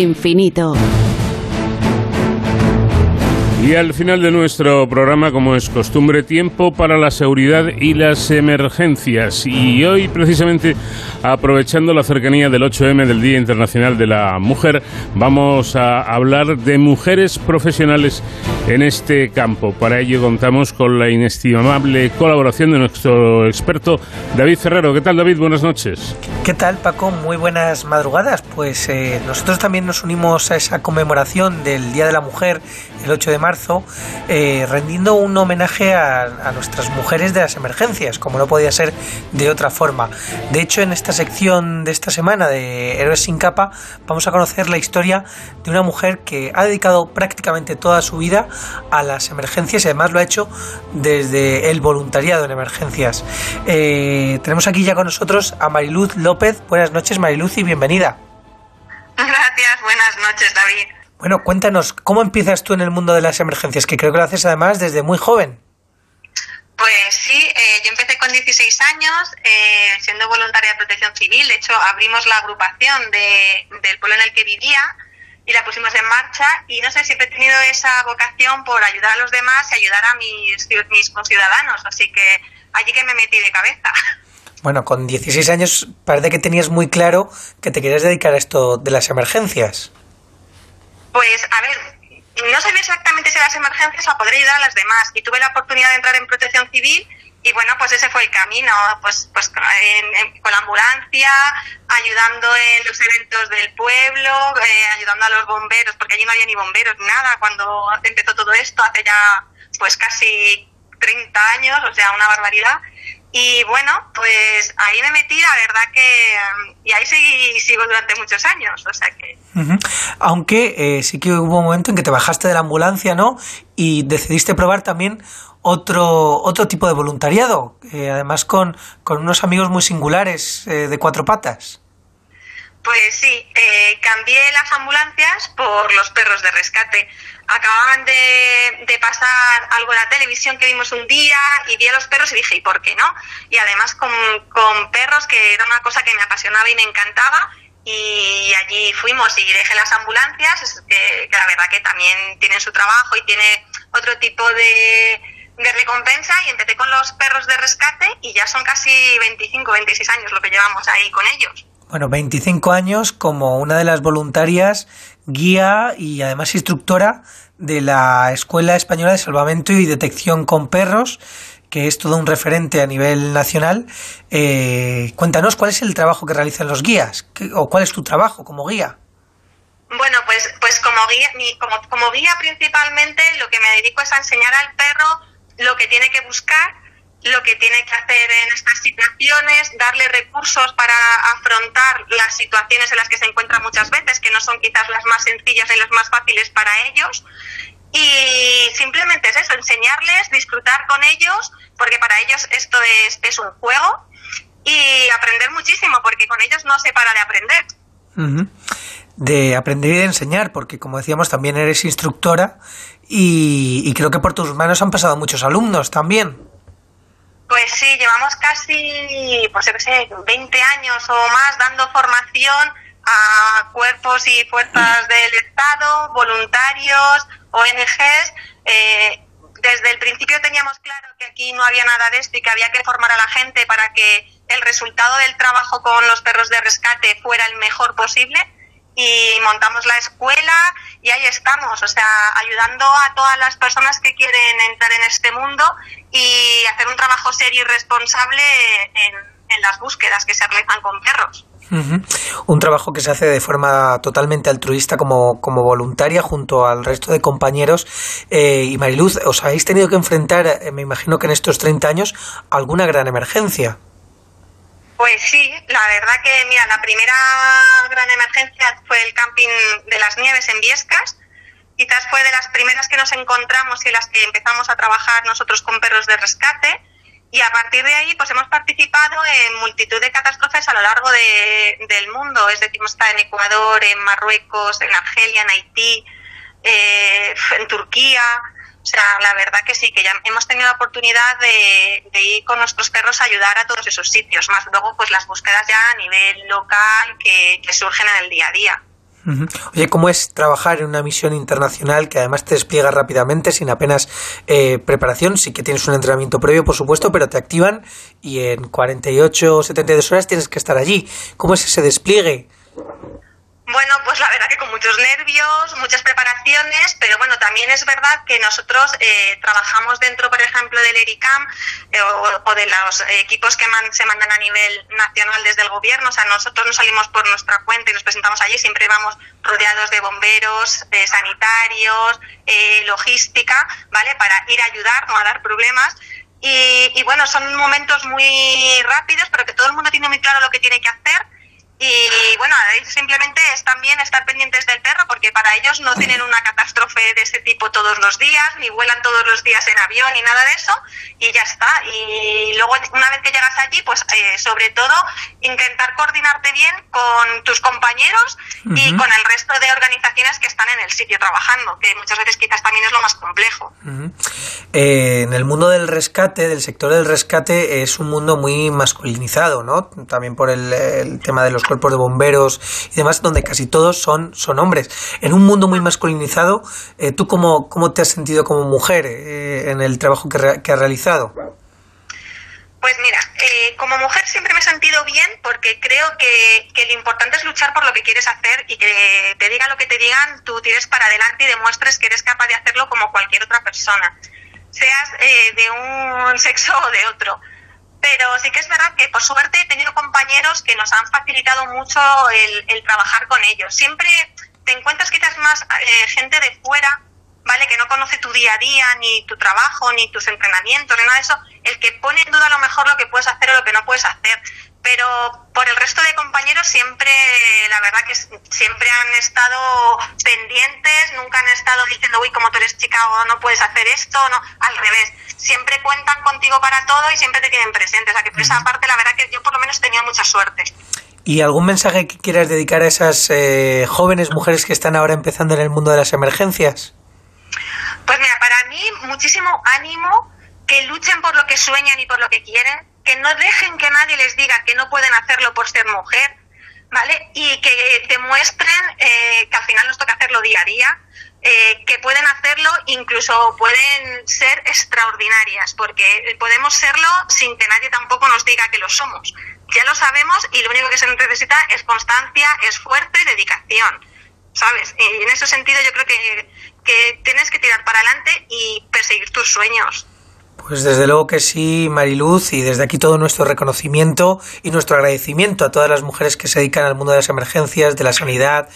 Infinito. Y al final de nuestro programa, como es costumbre, tiempo para la seguridad y las emergencias. Y hoy, precisamente, aprovechando la cercanía del 8M del Día Internacional de la Mujer, vamos a hablar de mujeres profesionales en este campo. Para ello contamos con la inestimable colaboración de nuestro experto David Ferrero. ¿Qué tal, David? Buenas noches. ¿Qué tal, Paco? Muy buenas madrugadas. Pues eh, nosotros también nos unimos a esa conmemoración del Día de la Mujer el 8 de marzo, eh, rendiendo un homenaje a, nuestras mujeres de las emergencias, como no podía ser de otra forma. De hecho, en esta sección de esta semana de Héroes sin capa, vamos a conocer la historia de una mujer que ha dedicado prácticamente toda su vida a las emergencias y además lo ha hecho desde el voluntariado en emergencias. Eh, tenemos aquí ya con nosotros a Mariluz López. Buenas noches, Mariluz, y bienvenida. Gracias, buenas noches, David. Bueno, cuéntanos, ¿cómo empiezas tú en el mundo de las emergencias? Que creo que lo haces además desde muy joven. Pues sí, con 16 años eh, siendo voluntaria de protección civil. De hecho, abrimos la agrupación de, del pueblo en el que vivía y la pusimos en marcha. Y no sé, siempre he tenido esa vocación por ayudar a los demás y ayudar a mis, mis conciudadanos. Así que allí que me metí de cabeza. Bueno, con 16 años parece que tenías muy claro que te querías dedicar a esto de las emergencias. Pues, a ver, no sabía exactamente si las emergencias o poder ayudar a las demás. Y tuve la oportunidad de entrar en protección civil y bueno, pues ese fue el camino, pues, pues con la ambulancia, ayudando en los eventos del pueblo, eh, ayudando a los bomberos, porque allí no había ni bomberos ni nada cuando empezó todo esto, hace ya pues casi 30 años, o sea, una barbaridad. Y bueno, pues ahí me metí, la verdad que... Um, y ahí seguí, sigo durante muchos años, o sea que... Aunque eh, sí que hubo un momento en que te bajaste de la ambulancia, ¿no? Y decidiste probar también otro, otro tipo de voluntariado, eh, además con, con unos amigos muy singulares eh, de cuatro patas. Pues sí, cambié las ambulancias por los perros de rescate acababan de, pasar algo en la televisión que vimos un día y vi a los perros y dije, ¿y por qué no? Y además con, perros, que era una cosa que me apasionaba y me encantaba. Y allí fuimos y dejé las ambulancias, que, la verdad que también tienen su trabajo y tiene otro tipo de, de recompensa y empecé con los perros de rescate y ya son casi 25, 26 años lo que llevamos ahí con ellos. Bueno, 25 años como una de las voluntarias guía y además instructora de la Escuela Española de Salvamento y Detección con Perros, que es todo un referente a nivel nacional. Eh, cuéntanos cuál es el trabajo que realizan los guías o cuál es tu trabajo como guía. Bueno, pues, pues como guía, como, como guía principalmente lo que me dedico es a enseñar al perro lo que tiene que buscar lo que tiene que hacer en estas situaciones, darle recursos para afrontar las situaciones en las que se encuentran muchas veces, que no son quizás las más sencillas y las más fáciles para ellos. Y simplemente es eso, enseñarles, disfrutar con ellos, porque para ellos esto es, es un juego, y aprender muchísimo, porque con ellos no se para de aprender. De aprender y de enseñar, porque como decíamos, también eres instructora y, creo que por tus manos han pasado muchos alumnos también. Pues sí, llevamos casi, pues yo sé, 20 años o más dando formación a cuerpos y fuerzas del Estado, voluntarios, ONGs. Eh, desde el principio teníamos claro que aquí no había nada de esto y que había que formar a la gente para que el resultado del trabajo con los perros de rescate fuera el mejor posible y montamos la escuela y ahí estamos, o sea, ayudando a todas las personas que quieren entrar en este mundo y hacer un trabajo serio y responsable en, las búsquedas que se realizan con perros. Un trabajo que se hace de forma totalmente altruista como, como voluntaria junto al resto de compañeros. Eh, y Mariluz, os habéis tenido que enfrentar, eh, me imagino que en estos 30 años, alguna gran emergencia. Pues sí, la verdad que, mira, la primera gran emergencia fue el camping de las nieves en Viescas. Quizás fue de las primeras que nos encontramos y las que empezamos a trabajar nosotros con perros de rescate. Y a partir de ahí, pues hemos participado en multitud de catástrofes a lo largo del mundo. Es decir, hemos estado en Ecuador, en Marruecos, en Argelia, en Haití, eh, en Turquía. O sea, la verdad que sí, que ya hemos tenido la oportunidad de, ir con nuestros perros a ayudar a todos esos sitios, más luego pues las búsquedas ya a nivel local que, surgen en el día a día. Oye, ¿cómo es trabajar en una misión internacional que además te despliega rápidamente, sin apenas eh, preparación? Sí que tienes un entrenamiento previo, por supuesto, pero te activan y en 48 o 72 horas tienes que estar allí. ¿Cómo es ese despliegue? Bueno, pues la verdad que con muchos nervios, muchas preparaciones, pero bueno, también es verdad que nosotros eh, trabajamos dentro, por ejemplo, del ERICAM eh, o, de los equipos que se mandan a nivel nacional desde el gobierno. O sea, nosotros no salimos por nuestra cuenta y nos presentamos allí, siempre vamos rodeados de bomberos, eh, sanitarios, logística, ¿vale? Para ir a ayudar, no a dar problemas. Y, y bueno, son momentos muy rápidos, pero que todo el mundo tiene muy claro lo que tiene que hacer Y bueno, simplemente es también estar pendientes del perro porque para ellos no tienen una catástrofe de ese tipo todos los días, ni vuelan todos los días en avión, ni nada de eso, y ya está. Y luego, una vez que llegas allí, pues eh, sobre todo intentar coordinarte bien con tus compañeros y con el resto de organizaciones que están en el sitio trabajando, que muchas veces quizás también es lo más complejo. Eh, en el mundo del rescate, del sector del rescate, es un mundo muy masculinizado, ¿no? También por el, el tema de los cuerpos de bomberos y demás, donde casi todos son, son hombres. En un mundo muy masculinizado, eh, ¿tú cómo, cómo, te has sentido como mujer eh, en el trabajo que, que has realizado? Pues mira, eh, como mujer siempre me he sentido bien porque creo que, que, lo importante es luchar por lo que quieres hacer y que te digan lo que te digan, tú tires para adelante y demuestres que eres capaz de hacerlo como cualquier otra persona, seas eh, de un sexo o de otro. Pero sí que es verdad que por suerte he tenido compañeros que nos han facilitado mucho el, el trabajar con ellos. Siempre te encuentras quizás más eh, gente de fuera ¿vale? Que no conoce tu día a día, ni tu trabajo, ni tus entrenamientos, ni nada de eso, el que pone en duda a lo mejor lo que puedes hacer o lo que no puedes hacer. Pero por el resto de compañeros siempre, la verdad que siempre han estado pendientes, nunca han estado diciendo, uy, como tú eres chica o no puedes hacer esto, no, al revés. Siempre cuentan contigo para todo y siempre te tienen presente. O sea que por esa parte, la verdad que yo por lo menos he tenido mucha suerte. ¿Y algún mensaje que quieras dedicar a esas eh, jóvenes mujeres que están ahora empezando en el mundo de las emergencias? Pues mira, para mí muchísimo ánimo, que luchen por lo que sueñan y por lo que quieren, que no dejen que nadie les diga que no pueden hacerlo por ser mujer, ¿vale? Y que demuestren eh, que al final nos toca hacerlo día a día, eh, que pueden hacerlo, incluso pueden ser extraordinarias, porque podemos serlo sin que nadie tampoco nos diga que lo somos. Ya lo sabemos y lo único que se necesita es constancia, esfuerzo y dedicación. ¿Sabes? Y en ese sentido yo creo que, que tienes que tirar para adelante y perseguir tus sueños. Pues desde luego que sí, Mariluz, y desde aquí todo nuestro reconocimiento y nuestro agradecimiento a todas las mujeres que se dedican al mundo de las emergencias, de la sanidad,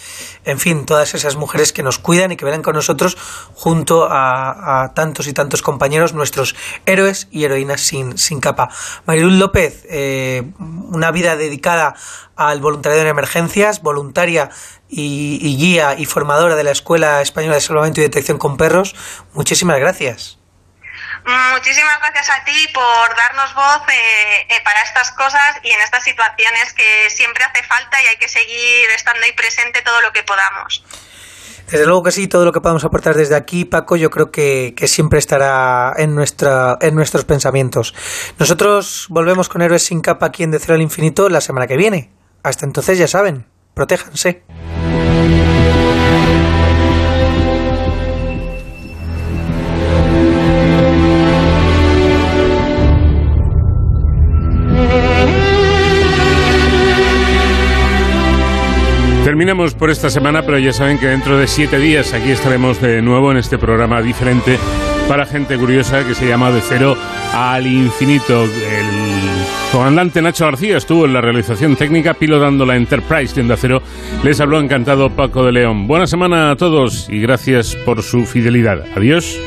en fin, todas esas mujeres que nos cuidan y que ven con nosotros junto a, a tantos y tantos compañeros, nuestros héroes y heroínas sin, sin capa. Mariluz López, eh, una vida dedicada al voluntariado en emergencias, voluntaria y, y guía y formadora de la Escuela Española de Salvamento y Detección con Perros. Muchísimas gracias. Muchísimas gracias a ti por darnos voz eh, eh, para estas cosas y en estas situaciones que siempre hace falta y hay que seguir estando ahí presente todo lo que podamos. Desde luego que sí, todo lo que podamos aportar desde aquí, Paco, yo creo que, que siempre estará en, nuestra, en nuestros pensamientos. Nosotros volvemos con Héroes sin capa aquí en De Cero al Infinito la semana que viene. Hasta entonces, ya saben, protéjanse. Por esta semana, pero ya saben que dentro de siete días aquí estaremos de nuevo en este programa diferente para gente curiosa que se llama De Cero al Infinito. El comandante Nacho García estuvo en la realización técnica pilotando la Enterprise de Onda Cero. Les habló encantado Paco de León. Buena semana a todos y gracias por su fidelidad. Adiós.